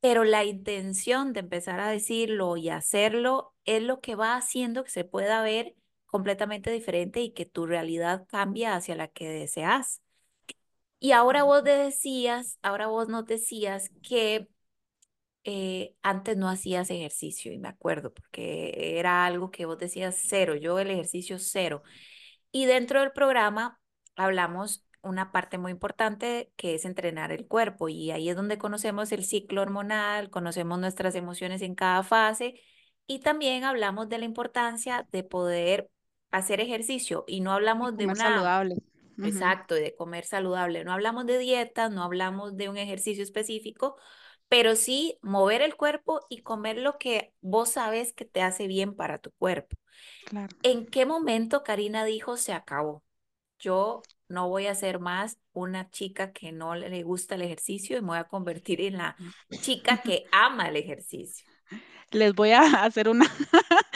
pero la intención de empezar a decirlo y hacerlo es lo que va haciendo que se pueda ver completamente diferente y que tu realidad cambie hacia la que deseas. Y ahora vos decías, ahora vos nos decías que eh, antes no hacías ejercicio, y me acuerdo, porque era algo que vos decías cero, yo el ejercicio cero. Y dentro del programa hablamos una parte muy importante que es entrenar el cuerpo y ahí es donde conocemos el ciclo hormonal, conocemos nuestras emociones en cada fase y también hablamos de la importancia de poder hacer ejercicio y no hablamos de una saludable. Exacto, de comer saludable. No hablamos de dieta, no hablamos de un ejercicio específico, pero sí mover el cuerpo y comer lo que vos sabes que te hace bien para tu cuerpo. Claro. ¿En qué momento Karina dijo se acabó? Yo no voy a ser más una chica que no le gusta el ejercicio y me voy a convertir en la chica (laughs) que ama el ejercicio les voy a (laughs) hacer una,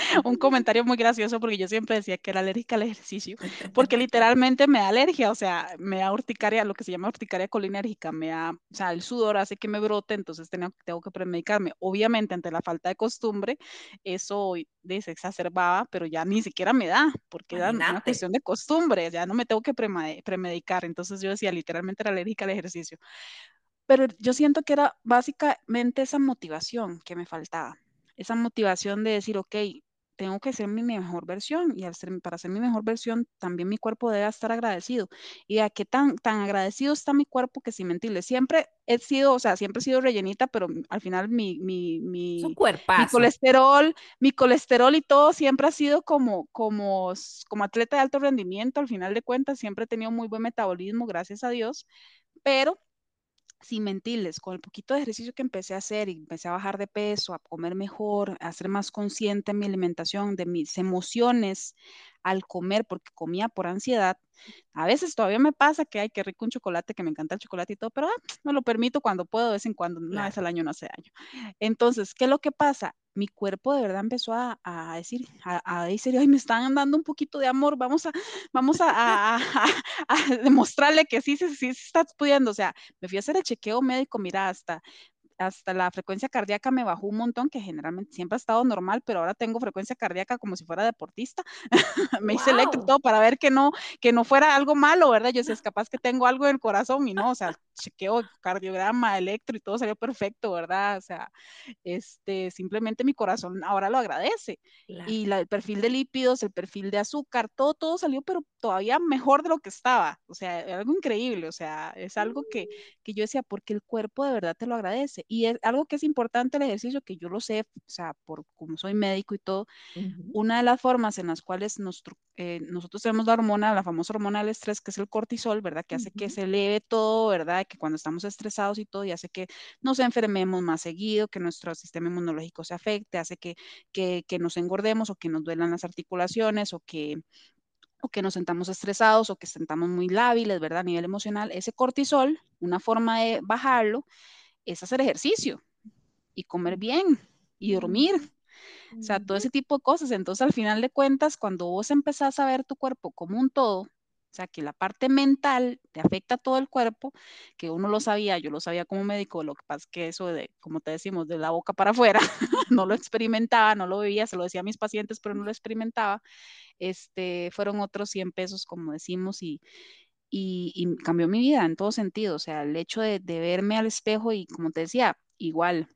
(laughs) un comentario muy gracioso porque yo siempre decía que era alérgica al ejercicio, porque (laughs) literalmente me da alergia, o sea, me da urticaria, lo que se llama urticaria colinérgica, me da, o sea, el sudor hace que me brote, entonces tengo, tengo que premedicarme. Obviamente, ante la falta de costumbre, eso se exacerbaba, pero ya ni siquiera me da, porque era una cuestión de costumbre, ya no me tengo que premedicar, entonces yo decía, literalmente era alérgica al ejercicio. Pero yo siento que era básicamente esa motivación que me faltaba esa motivación de decir, ok, tengo que ser mi mejor versión y para ser mi mejor versión también mi cuerpo debe estar agradecido. Y a qué tan, tan agradecido está mi cuerpo que sin mentirle, siempre he sido, o sea, siempre he sido rellenita, pero al final mi, mi, mi, mi colesterol, mi colesterol y todo siempre ha sido como, como, como atleta de alto rendimiento, al final de cuentas siempre he tenido muy buen metabolismo, gracias a Dios, pero sin mentirles, con el poquito de ejercicio que empecé a hacer y empecé a bajar de peso, a comer mejor, a ser más consciente en mi alimentación, de mis emociones al comer, porque comía por ansiedad. A veces todavía me pasa que hay que rico un chocolate, que me encanta el chocolate y todo, pero ah, me lo permito cuando puedo, de vez en cuando, una vez al año, no hace año. Entonces, ¿qué es lo que pasa? mi cuerpo de verdad empezó a, a decir, a, decir, ay, me están dando un poquito de amor, vamos a, vamos a, a, demostrarle que sí, sí, sí, está pudiendo. O sea, me fui a hacer el chequeo médico, mira, hasta hasta la frecuencia cardíaca me bajó un montón, que generalmente siempre ha estado normal, pero ahora tengo frecuencia cardíaca como si fuera deportista. (laughs) me hice eléctrico para ver que no, que no fuera algo malo, ¿verdad? Yo sé, es capaz que tengo algo en el corazón y no, o sea, chequeo cardiograma, electro y todo salió perfecto, ¿verdad? O sea, este, simplemente mi corazón ahora lo agradece. Y la, el perfil de lípidos, el perfil de azúcar, todo, todo salió, pero todavía mejor de lo que estaba. O sea, algo increíble, o sea, es algo que, mm. que yo decía, porque el cuerpo de verdad te lo agradece. Y es algo que es importante el ejercicio, que yo lo sé, o sea, por como soy médico y todo, una de las formas en las cuales nuestro, eh, nosotros tenemos la hormona, la famosa hormona del estrés, que es el cortisol, ¿verdad? Que hace que se eleve todo, ¿verdad? Que cuando estamos estresados y todo, y hace que nos enfermemos más seguido, que nuestro sistema inmunológico se afecte, hace que, que, que nos engordemos o que nos duelan las articulaciones o que o que nos sentamos estresados o que sentamos muy lábiles, ¿verdad? A nivel emocional, ese cortisol, una forma de bajarlo es hacer ejercicio y comer bien y dormir. O sea, todo ese tipo de cosas. Entonces, al final de cuentas, cuando vos empezás a ver tu cuerpo como un todo, o sea, que la parte mental te afecta a todo el cuerpo, que uno lo sabía, yo lo sabía como médico, lo que pasa es que eso de, como te decimos, de la boca para afuera, (laughs) no lo experimentaba, no lo veía, se lo decía a mis pacientes, pero no lo experimentaba este, fueron otros 100 pesos, como decimos, y, y, cambió mi vida en todo sentido. O sea, el hecho de, verme al espejo y, como te decía, igual,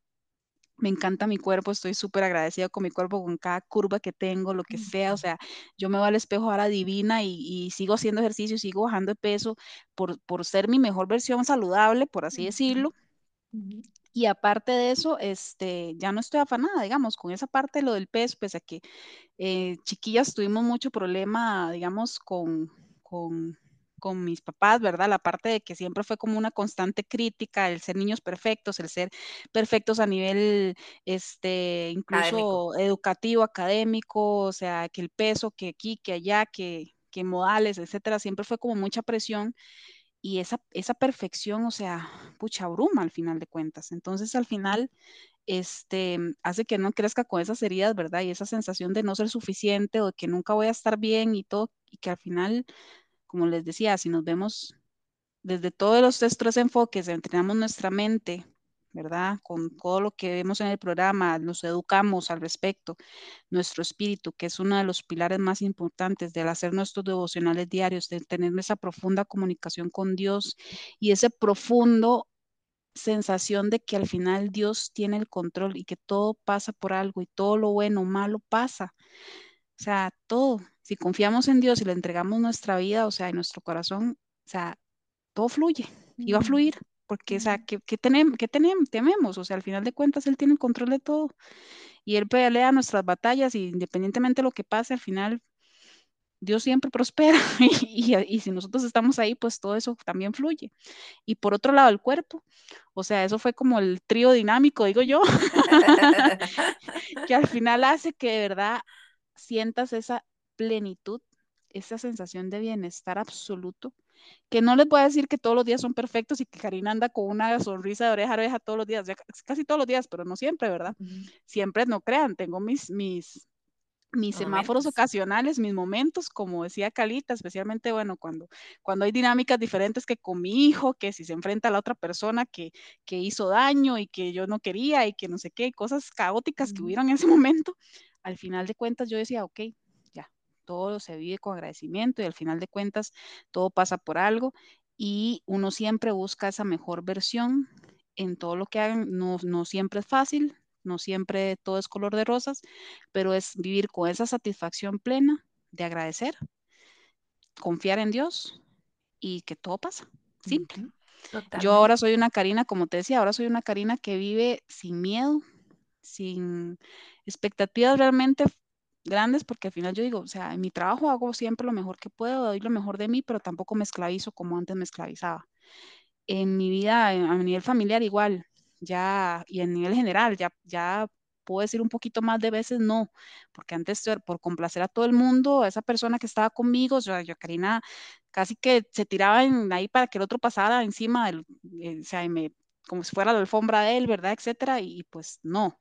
me encanta mi cuerpo, estoy súper agradecida con mi cuerpo, con cada curva que tengo, lo que sea, o sea, yo me voy al espejo ahora divina y, sigo haciendo ejercicio, sigo bajando de peso por, por, ser mi mejor versión saludable, por así decirlo. Y aparte de eso, este, ya no estoy afanada, digamos, con esa parte de lo del peso, pese a que eh, chiquillas tuvimos mucho problema, digamos, con, con, con, mis papás, ¿verdad? La parte de que siempre fue como una constante crítica, el ser niños perfectos, el ser perfectos a nivel, este, incluso educativo, académico, o sea, que el peso, que aquí, que allá, que, que modales, etcétera, siempre fue como mucha presión y esa, esa perfección, o sea, pucha, bruma al final de cuentas. Entonces, al final, este, hace que no crezca con esas heridas, ¿verdad? Y esa sensación de no ser suficiente o de que nunca voy a estar bien y todo, y que al final, como les decía, si nos vemos desde todos los tres enfoques, entrenamos nuestra mente, ¿verdad? Con todo lo que vemos en el programa, nos educamos al respecto, nuestro espíritu, que es uno de los pilares más importantes del hacer nuestros devocionales diarios, de tener esa profunda comunicación con Dios y ese profundo sensación de que al final Dios tiene el control y que todo pasa por algo y todo lo bueno o malo pasa. O sea, todo. Si confiamos en Dios y le entregamos nuestra vida, o sea, en nuestro corazón, o sea, todo fluye y va a fluir. Porque, o sea, ¿qué, tenemos, qué tenemos, tememos? O sea, al final de cuentas, Él tiene el control de todo. Y Él pelea nuestras batallas y independientemente de lo que pase, al final Dios siempre prospera (laughs) y, y, si nosotros estamos ahí, pues todo eso también fluye. Y por otro lado, el cuerpo, o sea, eso fue como el trío dinámico, digo yo, (laughs) que al final hace que de verdad sientas esa plenitud, esa sensación de bienestar absoluto, que no les voy a decir que todos los días son perfectos y que Karina anda con una sonrisa de oreja a oreja todos los días, casi todos los días, pero no siempre, ¿verdad? Siempre, no crean, tengo mis, mis, mis semáforos ocasionales, mis momentos, como decía Calita, especialmente, bueno, cuando, cuando hay dinámicas diferentes que con mi hijo, que si se enfrenta a la otra persona que, que hizo daño y que yo no quería y que no sé qué, cosas caóticas que hubieron en ese (laughs) momento, al final de cuentas yo decía, ok, todo se vive con agradecimiento y al final de cuentas todo pasa por algo y uno siempre busca esa mejor versión en todo lo que hagan, no, no siempre es fácil, no siempre todo es color de rosas, pero es vivir con esa satisfacción plena de agradecer, confiar en Dios y que todo pasa. Simple. Yo ahora soy una Karina, como te decía, ahora soy una Karina que vive sin miedo, sin expectativas realmente grandes, porque al final yo digo, o sea, en mi trabajo hago siempre lo mejor que puedo, doy lo mejor de mí, pero tampoco me esclavizo como antes me esclavizaba. En mi vida, a nivel familiar igual, ya, y en nivel general, ya, ya puedo decir un poquito más de veces no, porque antes por complacer a todo el mundo, a esa persona que estaba conmigo, yo, yo Karina casi que se tiraba en, ahí para que el otro pasara encima del, eh, o sea, me, como si fuera la alfombra de él, ¿verdad? Etcétera, y, pues no.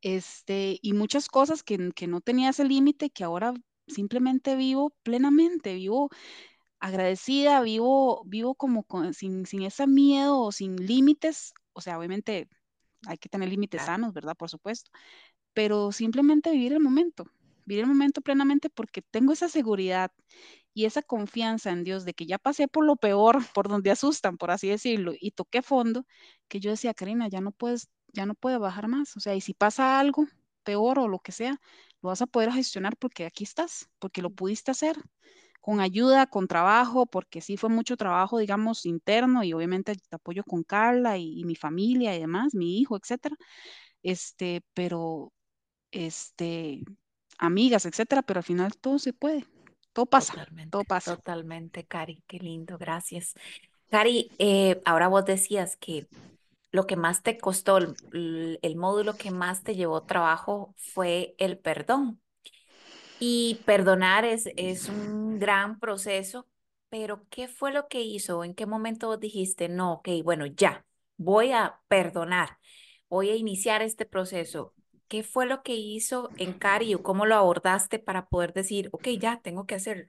Este, y muchas cosas que, que no tenía ese límite, que ahora simplemente vivo plenamente, vivo agradecida, vivo, vivo como sin, sin ese miedo o sin límites o sea, obviamente hay que tener límites sanos, ¿verdad? Por supuesto, pero simplemente vivir el momento, vivir el momento plenamente porque tengo esa seguridad y esa confianza en Dios de que ya pasé por lo peor, (laughs) por donde asustan, por así decirlo, y toqué fondo, que yo decía, Karina, ya no puedes, ya no puedo bajar más, o sea, y si pasa algo peor o lo que sea, lo vas a poder gestionar porque aquí estás, porque lo pudiste hacer con ayuda, con trabajo, porque sí fue mucho trabajo, digamos, interno y obviamente te apoyo con Carla y, mi familia y demás, mi hijo, etcétera. Este, pero, este, amigas, etcétera, pero al final todo se puede, todo pasa, todo Totalmente, pasa. totalmente, Cari, qué lindo, gracias. Cari, eh, ahora vos decías que lo que más te costó, el, módulo que más te llevó trabajo fue el perdón. Y perdonar es, es un gran proceso, pero ¿qué fue lo que hizo? ¿En qué momento dijiste, no, ok, bueno, ya, voy a perdonar, voy a iniciar este proceso? ¿Qué fue lo que hizo en Cari cómo lo abordaste para poder decir, ok, ya, tengo que hacerlo?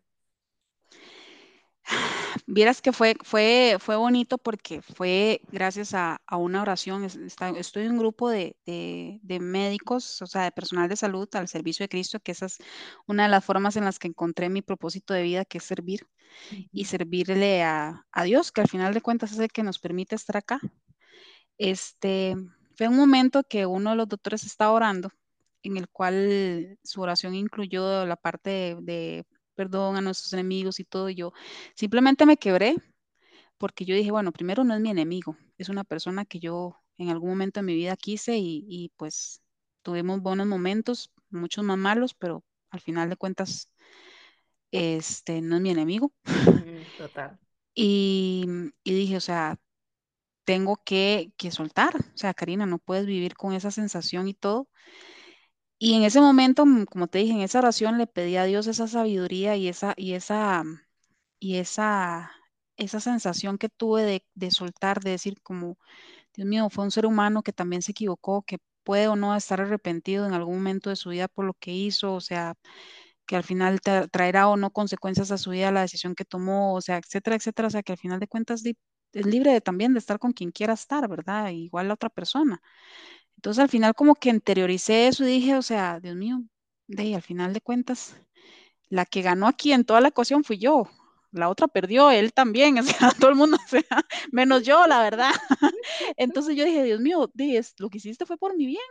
Vieras que fue, fue, fue bonito porque fue gracias a, a una oración. Es- está- estoy en un grupo de, de, de médicos, o sea, de personal de salud al servicio de Cristo, que esa es una de las formas en las que encontré mi propósito de vida, que es servir y servirle a, a Dios, que al final de cuentas es el que nos permite estar acá. Este, fue un momento que uno de los doctores estaba orando, en el cual su oración incluyó la parte de, de perdón a nuestros enemigos y todo. y Yo simplemente me quebré porque yo dije, bueno, primero no es mi enemigo, es una persona que yo en algún momento de mi vida quise y, y pues tuvimos buenos momentos, muchos más malos, pero al final de cuentas, este, no es mi enemigo. Total. Y, y dije, o sea, tengo que, que soltar, o sea, Karina, no puedes vivir con esa sensación y todo. Y en ese momento, mm, como te dije, en esa oración le pedí a Dios esa sabiduría y esa, y esa, y esa, esa sensación que tuve de, de soltar, de decir como, Dios mío, fue un ser humano que también se equivocó, que puede o no estar arrepentido en algún momento de su vida por lo que hizo, o sea, que al final tra- traerá o no consecuencias a su vida la decisión que tomó, o sea, etcétera, etcétera, o sea, que al final de cuentas es libre de, también de estar con quien quiera estar, ¿verdad? Igual la otra persona. Entonces al final como que interioricé eso y dije, o sea, Dios mío, de ahí, al final de cuentas, la que ganó aquí en toda la ecuación fui yo. La otra perdió, él también, (laughs) o sea, todo el mundo, o sea, menos yo, la verdad. (laughs) Entonces yo dije, Dios mío, di, es- lo que hiciste fue por mi bien.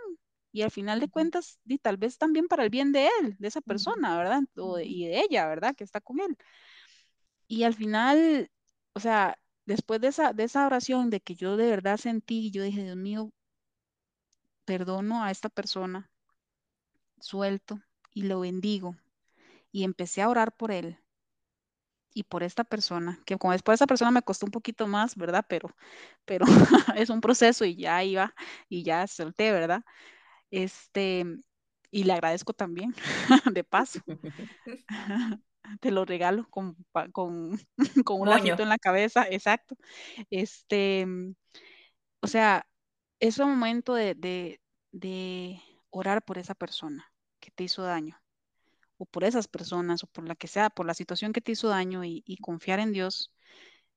Y al final de cuentas, di, tal vez también para el bien de él, de esa persona, ¿verdad? O y de ella, ¿verdad? Que está con él. Y al final, o sea, después de esa, de esa oración de que yo de verdad sentí, yo dije, Dios mío, perdono a esta persona, suelto y lo bendigo. Y empecé a orar por él y por esta persona, que como después esa persona me costó un poquito más, ¿verdad? Pero, pero (laughs) es un proceso y ya iba y ya solté, ¿verdad? Este, y le agradezco también, (laughs) de paso. (laughs) Te lo regalo con, con, con un lacito en la cabeza, exacto. Este, o sea, es un momento de, de, de orar por esa persona que te hizo daño, o por esas personas, o por la que sea, por la situación que te hizo daño y, y confiar en Dios,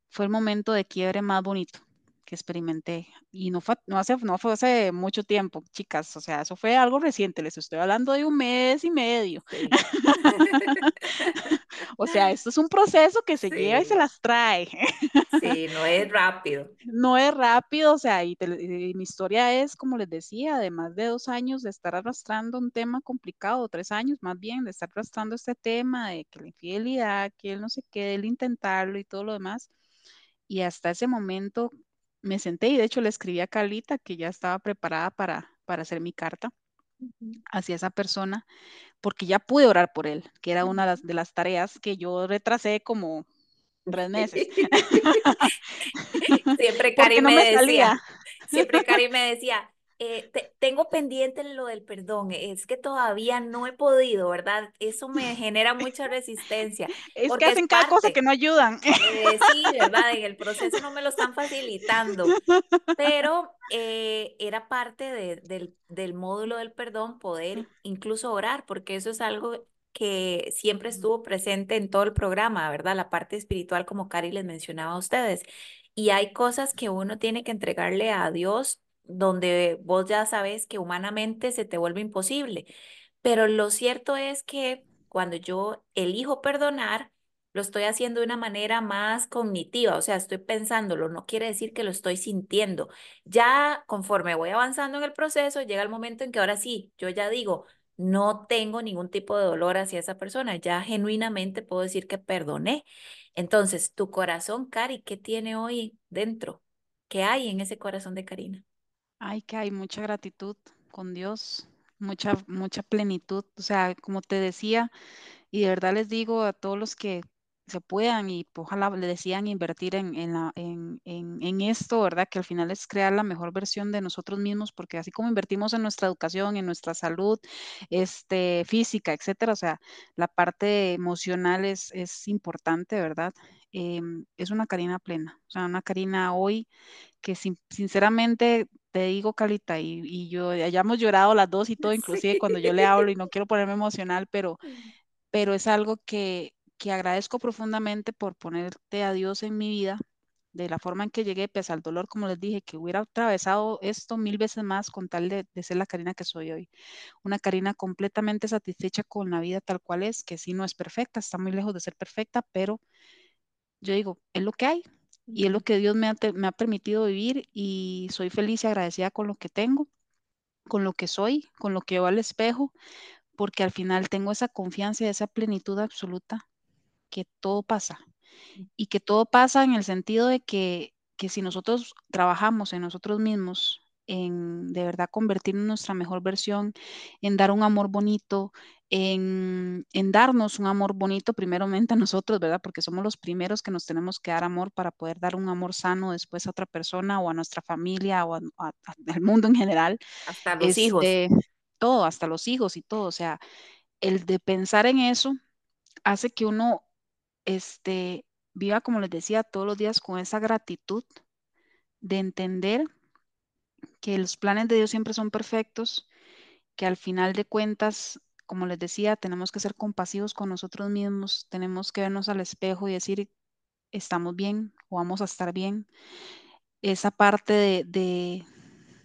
fue el momento de quiebre más bonito que experimenté. Y no fue, no hace, no fue hace mucho tiempo, chicas, o sea, eso fue algo reciente, les estoy hablando de un mes y medio. Sí. (laughs) O sea, esto es un proceso que se lleva y se las trae. (laughs) sí, no es rápido. No es rápido, o sea, y, te- y mi historia es, como les decía, de más de dos años de estar arrastrando un tema complicado, tres años más bien, de estar arrastrando este tema de que la infidelidad, que él no sé qué, él intentarlo y todo lo demás. Y hasta ese momento me senté y de hecho le escribí a Carlita que ya estaba preparada para, para hacer mi carta hacia esa persona, porque ya pude orar por él, que era una de las, ujú. de las tareas que yo retrasé como tres meses, (laughs) (laughs) Siempre Cari no me me decía, siempre Cari me (laughs) decía, eh, te- tengo pendiente lo del perdón, es que todavía no he podido, ¿verdad? Eso me (laughs) genera mucha resistencia, Es que hacen cada cosa que no ayudan. eh, sí, ¿verdad? En el (laughs) proceso no me lo están facilitando, pero eh, era parte de- del, del módulo del perdón poder incluso orar, porque eso es algo que siempre estuvo presente en todo el programa, ¿verdad? La parte espiritual, como Cari les mencionaba a ustedes. Y hay cosas que uno tiene que entregarle a Dios donde vos ya sabes que humanamente se te vuelve imposible. Pero lo cierto es que cuando yo elijo perdonar, lo estoy haciendo de una manera más cognitiva, o sea, estoy pensándolo, no quiere decir que lo estoy sintiendo. Ya conforme voy avanzando en el proceso, llega el momento en que ahora sí, yo ya digo, no tengo ningún tipo de dolor hacia esa persona, ya genuinamente puedo decir que perdoné. Entonces, tu corazón, Cari, ¿qué tiene hoy dentro? ¿Qué hay en ese corazón de Karina? Ay, que hay mucha gratitud con Dios. mucha, mucha plenitud. O sea, como te decía, y de verdad les digo a todos los que se puedan y ojalá le decían invertir en, en, la- en, en, esto, ¿verdad? Que al final es crear la mejor versión de nosotros mismos, porque así como invertimos en nuestra educación, en nuestra salud, este, física, etcétera, o sea, la parte emocional es, es importante, ¿verdad? Em, es una Karina plena, o sea, una Karina hoy que sin- sinceramente te digo, Calita, y, y yo ya hemos llorado las dos y (laughs) todo, inclusive cuando yo le hablo y no quiero ponerme emocional, pero pero es algo que, que agradezco profundamente por ponerte a Dios en mi vida, de la forma en que llegué, pese al dolor, como les dije, que hubiera atravesado esto mil veces más con tal de, de ser la Karina que soy hoy. Una Karina completamente satisfecha con la vida tal cual es, que sí no es perfecta, está muy lejos de ser perfecta, pero yo digo, es lo que hay. Y es lo que Dios me ha, me ha permitido vivir y soy feliz y agradecida con lo que tengo, con lo que soy, con lo que veo al espejo, porque al final tengo esa confianza y esa plenitud absoluta que todo pasa. Y que todo pasa en el sentido de que, que si nosotros trabajamos en nosotros mismos, en de verdad convertirnos en nuestra mejor versión, en dar un amor bonito, en, en darnos un amor bonito primeramente a nosotros, ¿verdad? Porque somos los primeros que nos tenemos que dar amor para poder dar un amor sano después a otra persona o a nuestra familia o a- a- a- (laughs) al mundo en general. Hasta los hijos. Este, todo, hasta los hijos y todo. O sea, el de pensar en eso hace que uno este, viva, como les decía, todos los días con esa gratitud de entender que los planes de Dios siempre son perfectos, que al final de cuentas, como les decía, tenemos que ser compasivos con nosotros mismos, tenemos que vernos al espejo y decir, estamos bien o vamos a estar bien. Esa parte de,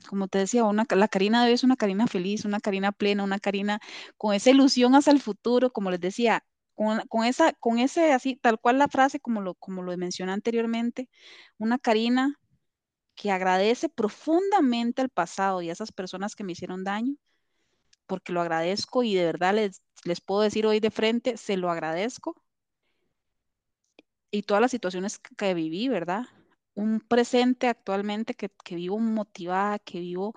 como te decía, una, la Karina de hoy es una Karina feliz, una Karina plena, una Karina con esa ilusión hacia el futuro, como les decía, con, con esa, con ese así, tal cual la frase, como lo, como lo mencioné anteriormente, una Karina que agradece profundamente al pasado y a esas personas que me hicieron daño, porque lo agradezco y de verdad les, les puedo decir hoy de frente, se lo agradezco y todas las situaciones que viví, ¿verdad? Un presente actualmente que, que vivo motivada, que vivo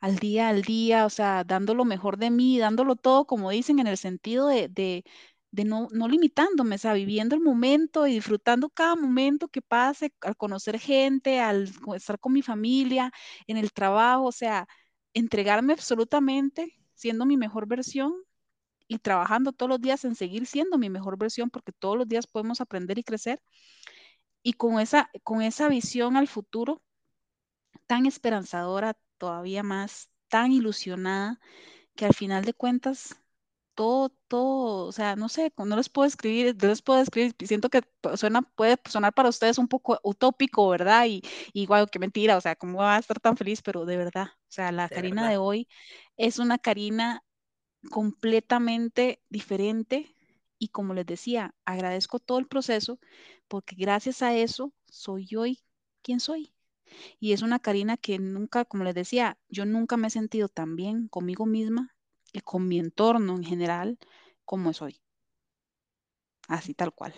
al día al día, o sea, dando lo mejor de mí, dándolo todo, como dicen, en el sentido de, de, de no, no limitándome, sea, viviendo el momento y disfrutando cada momento que pase, al conocer gente, al estar con mi familia, en el trabajo, o sea, entregarme absolutamente, siendo mi mejor versión y trabajando todos los días en seguir siendo mi mejor versión, porque todos los días podemos aprender y crecer, y con esa, con esa visión al futuro tan esperanzadora, todavía más, tan ilusionada que al final de cuentas todo, todo, o sea, no sé, no les puedo escribir, no les puedo escribir, siento que suena, puede sonar para ustedes un poco utópico, ¿verdad? Y, y igual, qué mentira, o sea, ¿cómo va a estar tan feliz? Pero de verdad, o sea, la De Karina de hoy es una Karina completamente diferente y como les decía, agradezco todo el proceso porque gracias a eso soy hoy quien soy. Y es una Karina que nunca, como les decía, yo nunca me he sentido tan bien conmigo misma y con mi entorno en general como soy, así tal cual.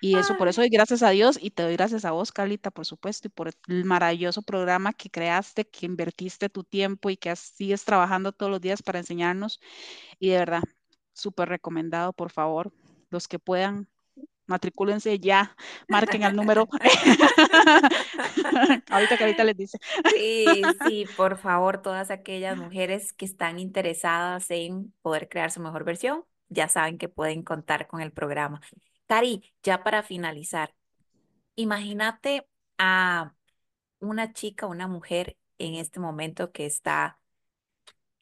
Y eso, por eso Ay, doy gracias a Dios y te doy gracias a vos, Carlita, por supuesto, y por el maravilloso programa que creaste, que invertiste tu tiempo y que sigues trabajando todos los días para enseñarnos. Y de verdad, súper recomendado, por favor, los que puedan. Matricúlense ya, marquen al número. (laughs) Ahorita Carlita les dice. Sí, sí, por favor, todas aquellas mujeres que están interesadas en poder crear su mejor versión, ya saben que pueden contar con el programa. Cari, ya para finalizar, imagínate a una chica, una mujer en este momento que está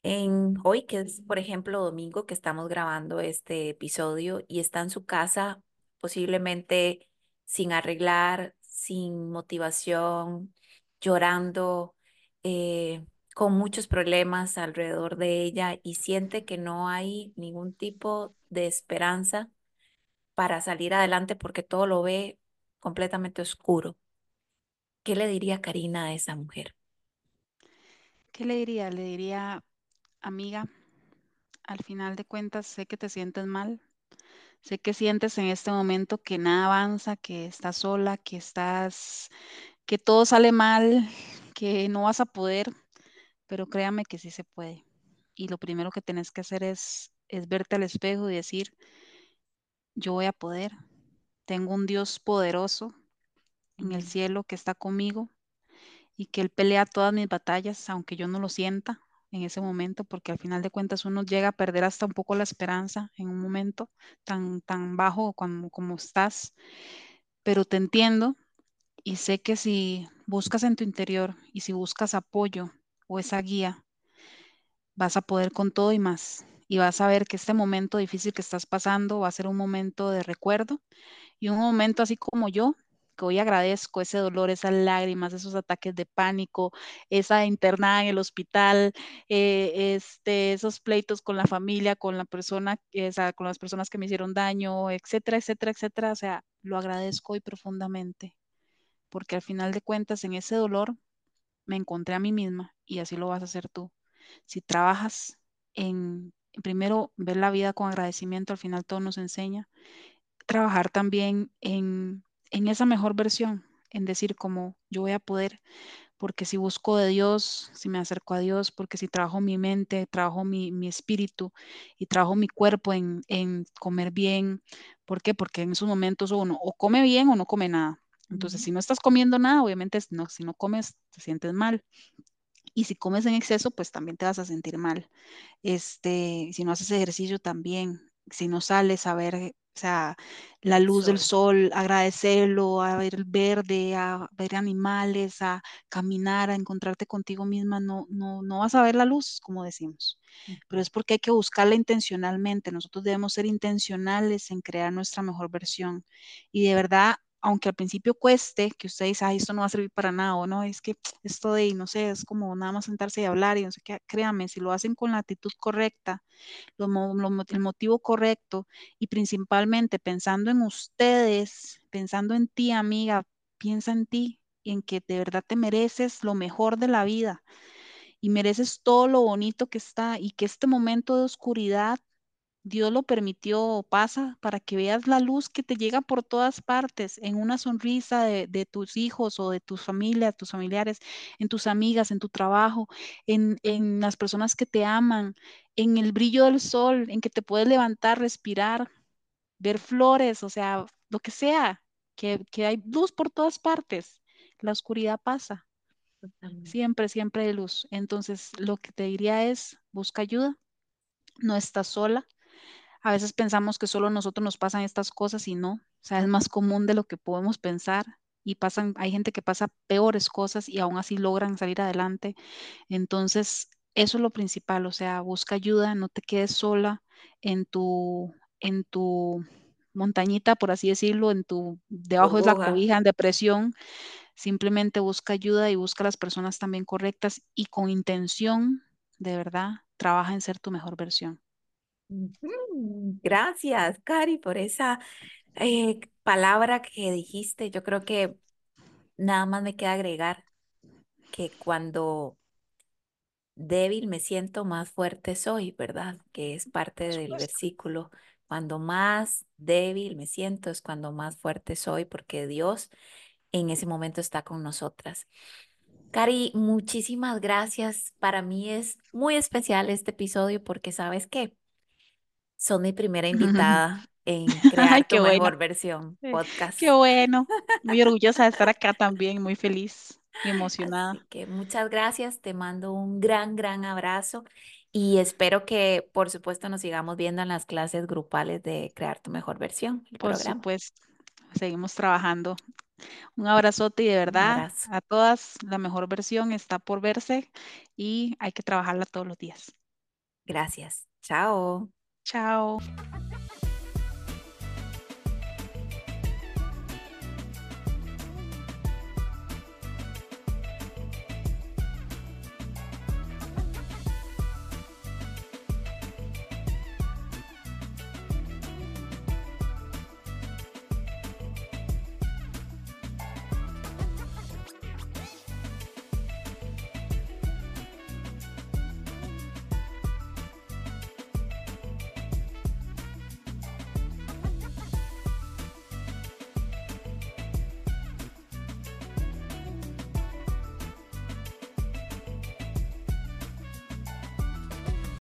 en hoy, que es, por ejemplo, domingo, que estamos grabando este episodio y está en su casa, posiblemente sin arreglar, sin motivación, llorando, eh, con muchos problemas alrededor de ella y siente que no hay ningún tipo de esperanza para salir adelante porque todo lo ve completamente oscuro. ¿Qué le diría Karina a esa mujer? ¿Qué le diría? Le diría, amiga, al final de cuentas sé que te sientes mal, sé que sientes en este momento que nada avanza, que estás sola, que estás, que todo sale mal, que no vas a poder, pero créame que sí se puede. y lo primero que tenés que hacer es, es verte al espejo y decir, yo voy a poder. Tengo un Dios poderoso en el cielo que está conmigo y que Él pelea todas mis batallas, aunque yo no lo sienta en ese momento, porque al final de cuentas uno llega a perder hasta un poco la esperanza en un momento tan, tan bajo como, como estás. Pero te entiendo y sé que si buscas en tu interior y si buscas apoyo o esa guía, vas a poder con todo y más. Y vas a ver que este momento difícil que estás pasando va a ser un momento de recuerdo y un momento así como yo, que hoy agradezco ese dolor, esas lágrimas, esos ataques de pánico, esa internada en el hospital, eh, este, esos pleitos con la familia, con la persona, esa, con las personas que me hicieron daño, etcétera, etcétera, etcétera. O sea, lo agradezco hoy profundamente, porque al final de cuentas en ese dolor me encontré a mí misma y así lo vas a hacer tú. Si trabajas en, primero, ver la vida con agradecimiento, al final todo nos enseña, trabajar también en, en esa mejor versión, en decir como yo voy a poder, porque si busco de Dios, si me acerco a Dios, porque si trabajo mi mente, trabajo mi, mi espíritu y trabajo mi cuerpo en, en, comer bien, ¿por qué? Porque en esos momentos uno o come bien o no come nada. Entonces, si no estás comiendo nada, obviamente no, si no comes, te sientes mal. Y si comes en exceso, pues también te vas a sentir mal. Este, si no haces ejercicio también, si no sales a ver, o sea, la luz del sol, agradecerlo, a ver el verde, a ver animales, a caminar, a encontrarte contigo misma, no, no, no vas a ver la luz, como decimos. Pero es porque hay que buscarla intencionalmente. Nosotros debemos ser intencionales en crear nuestra mejor versión. Y de verdad, aunque al principio cueste, que usted dice, esto no va a servir para nada, o no, es que esto de, no sé, es como nada más sentarse y hablar y no sé qué, créame, si lo hacen con la actitud correcta, lo, lo, el motivo correcto y principalmente pensando en ustedes, pensando en ti, amiga, piensa en ti y en que de verdad te mereces lo mejor de la vida y mereces todo lo bonito que está y que este momento de oscuridad Dios lo permitió o pasa para que veas la luz que te llega por todas partes, en una sonrisa de, de tus hijos o de tus familias, tus familiares, en tus amigas, en tu trabajo, en, en las personas que te aman, en el brillo del sol, en que te puedes levantar, respirar, ver flores, o sea, lo que sea, que, que hay luz por todas partes. La oscuridad pasa. Siempre, siempre hay luz. Entonces, lo que te diría es, busca ayuda, no estás sola a veces pensamos que solo a nosotros nos pasan estas cosas y no, o sea, es más común de lo que podemos pensar y pasan, hay gente que pasa peores cosas y aún así logran salir adelante. Entonces, eso es lo principal, o sea, busca ayuda, no te quedes sola en tu, en tu montañita, por así decirlo, en tu, debajo de la cobija, en depresión. Simplemente busca ayuda y busca las personas también correctas y con intención, de verdad, trabaja en ser tu mejor versión. Gracias, Cari, por esa eh, palabra que dijiste. Yo creo que nada más me queda agregar que cuando débil me siento, más fuerte soy, ¿verdad? Que es parte del versículo. Cuando más débil me siento es cuando más fuerte soy, porque Dios en ese momento está con nosotras. Cari, muchísimas gracias. Para mí es muy especial este episodio porque sabes que son mi primera (laughs) invitada en crear tu mejor versión podcast. Qué bueno. Muy orgullosa de estar acá también, muy feliz y emocionada. Así que muchas gracias, te mando un gran, gran abrazo y espero que, por supuesto, nos sigamos viendo en las clases grupales de crear tu mejor versión. por supuesto, seguimos trabajando. Un (laughs) abrazote y de verdad a todas la mejor versión está por verse y hay que trabajarla todos los días. Gracias. Chao. Chao.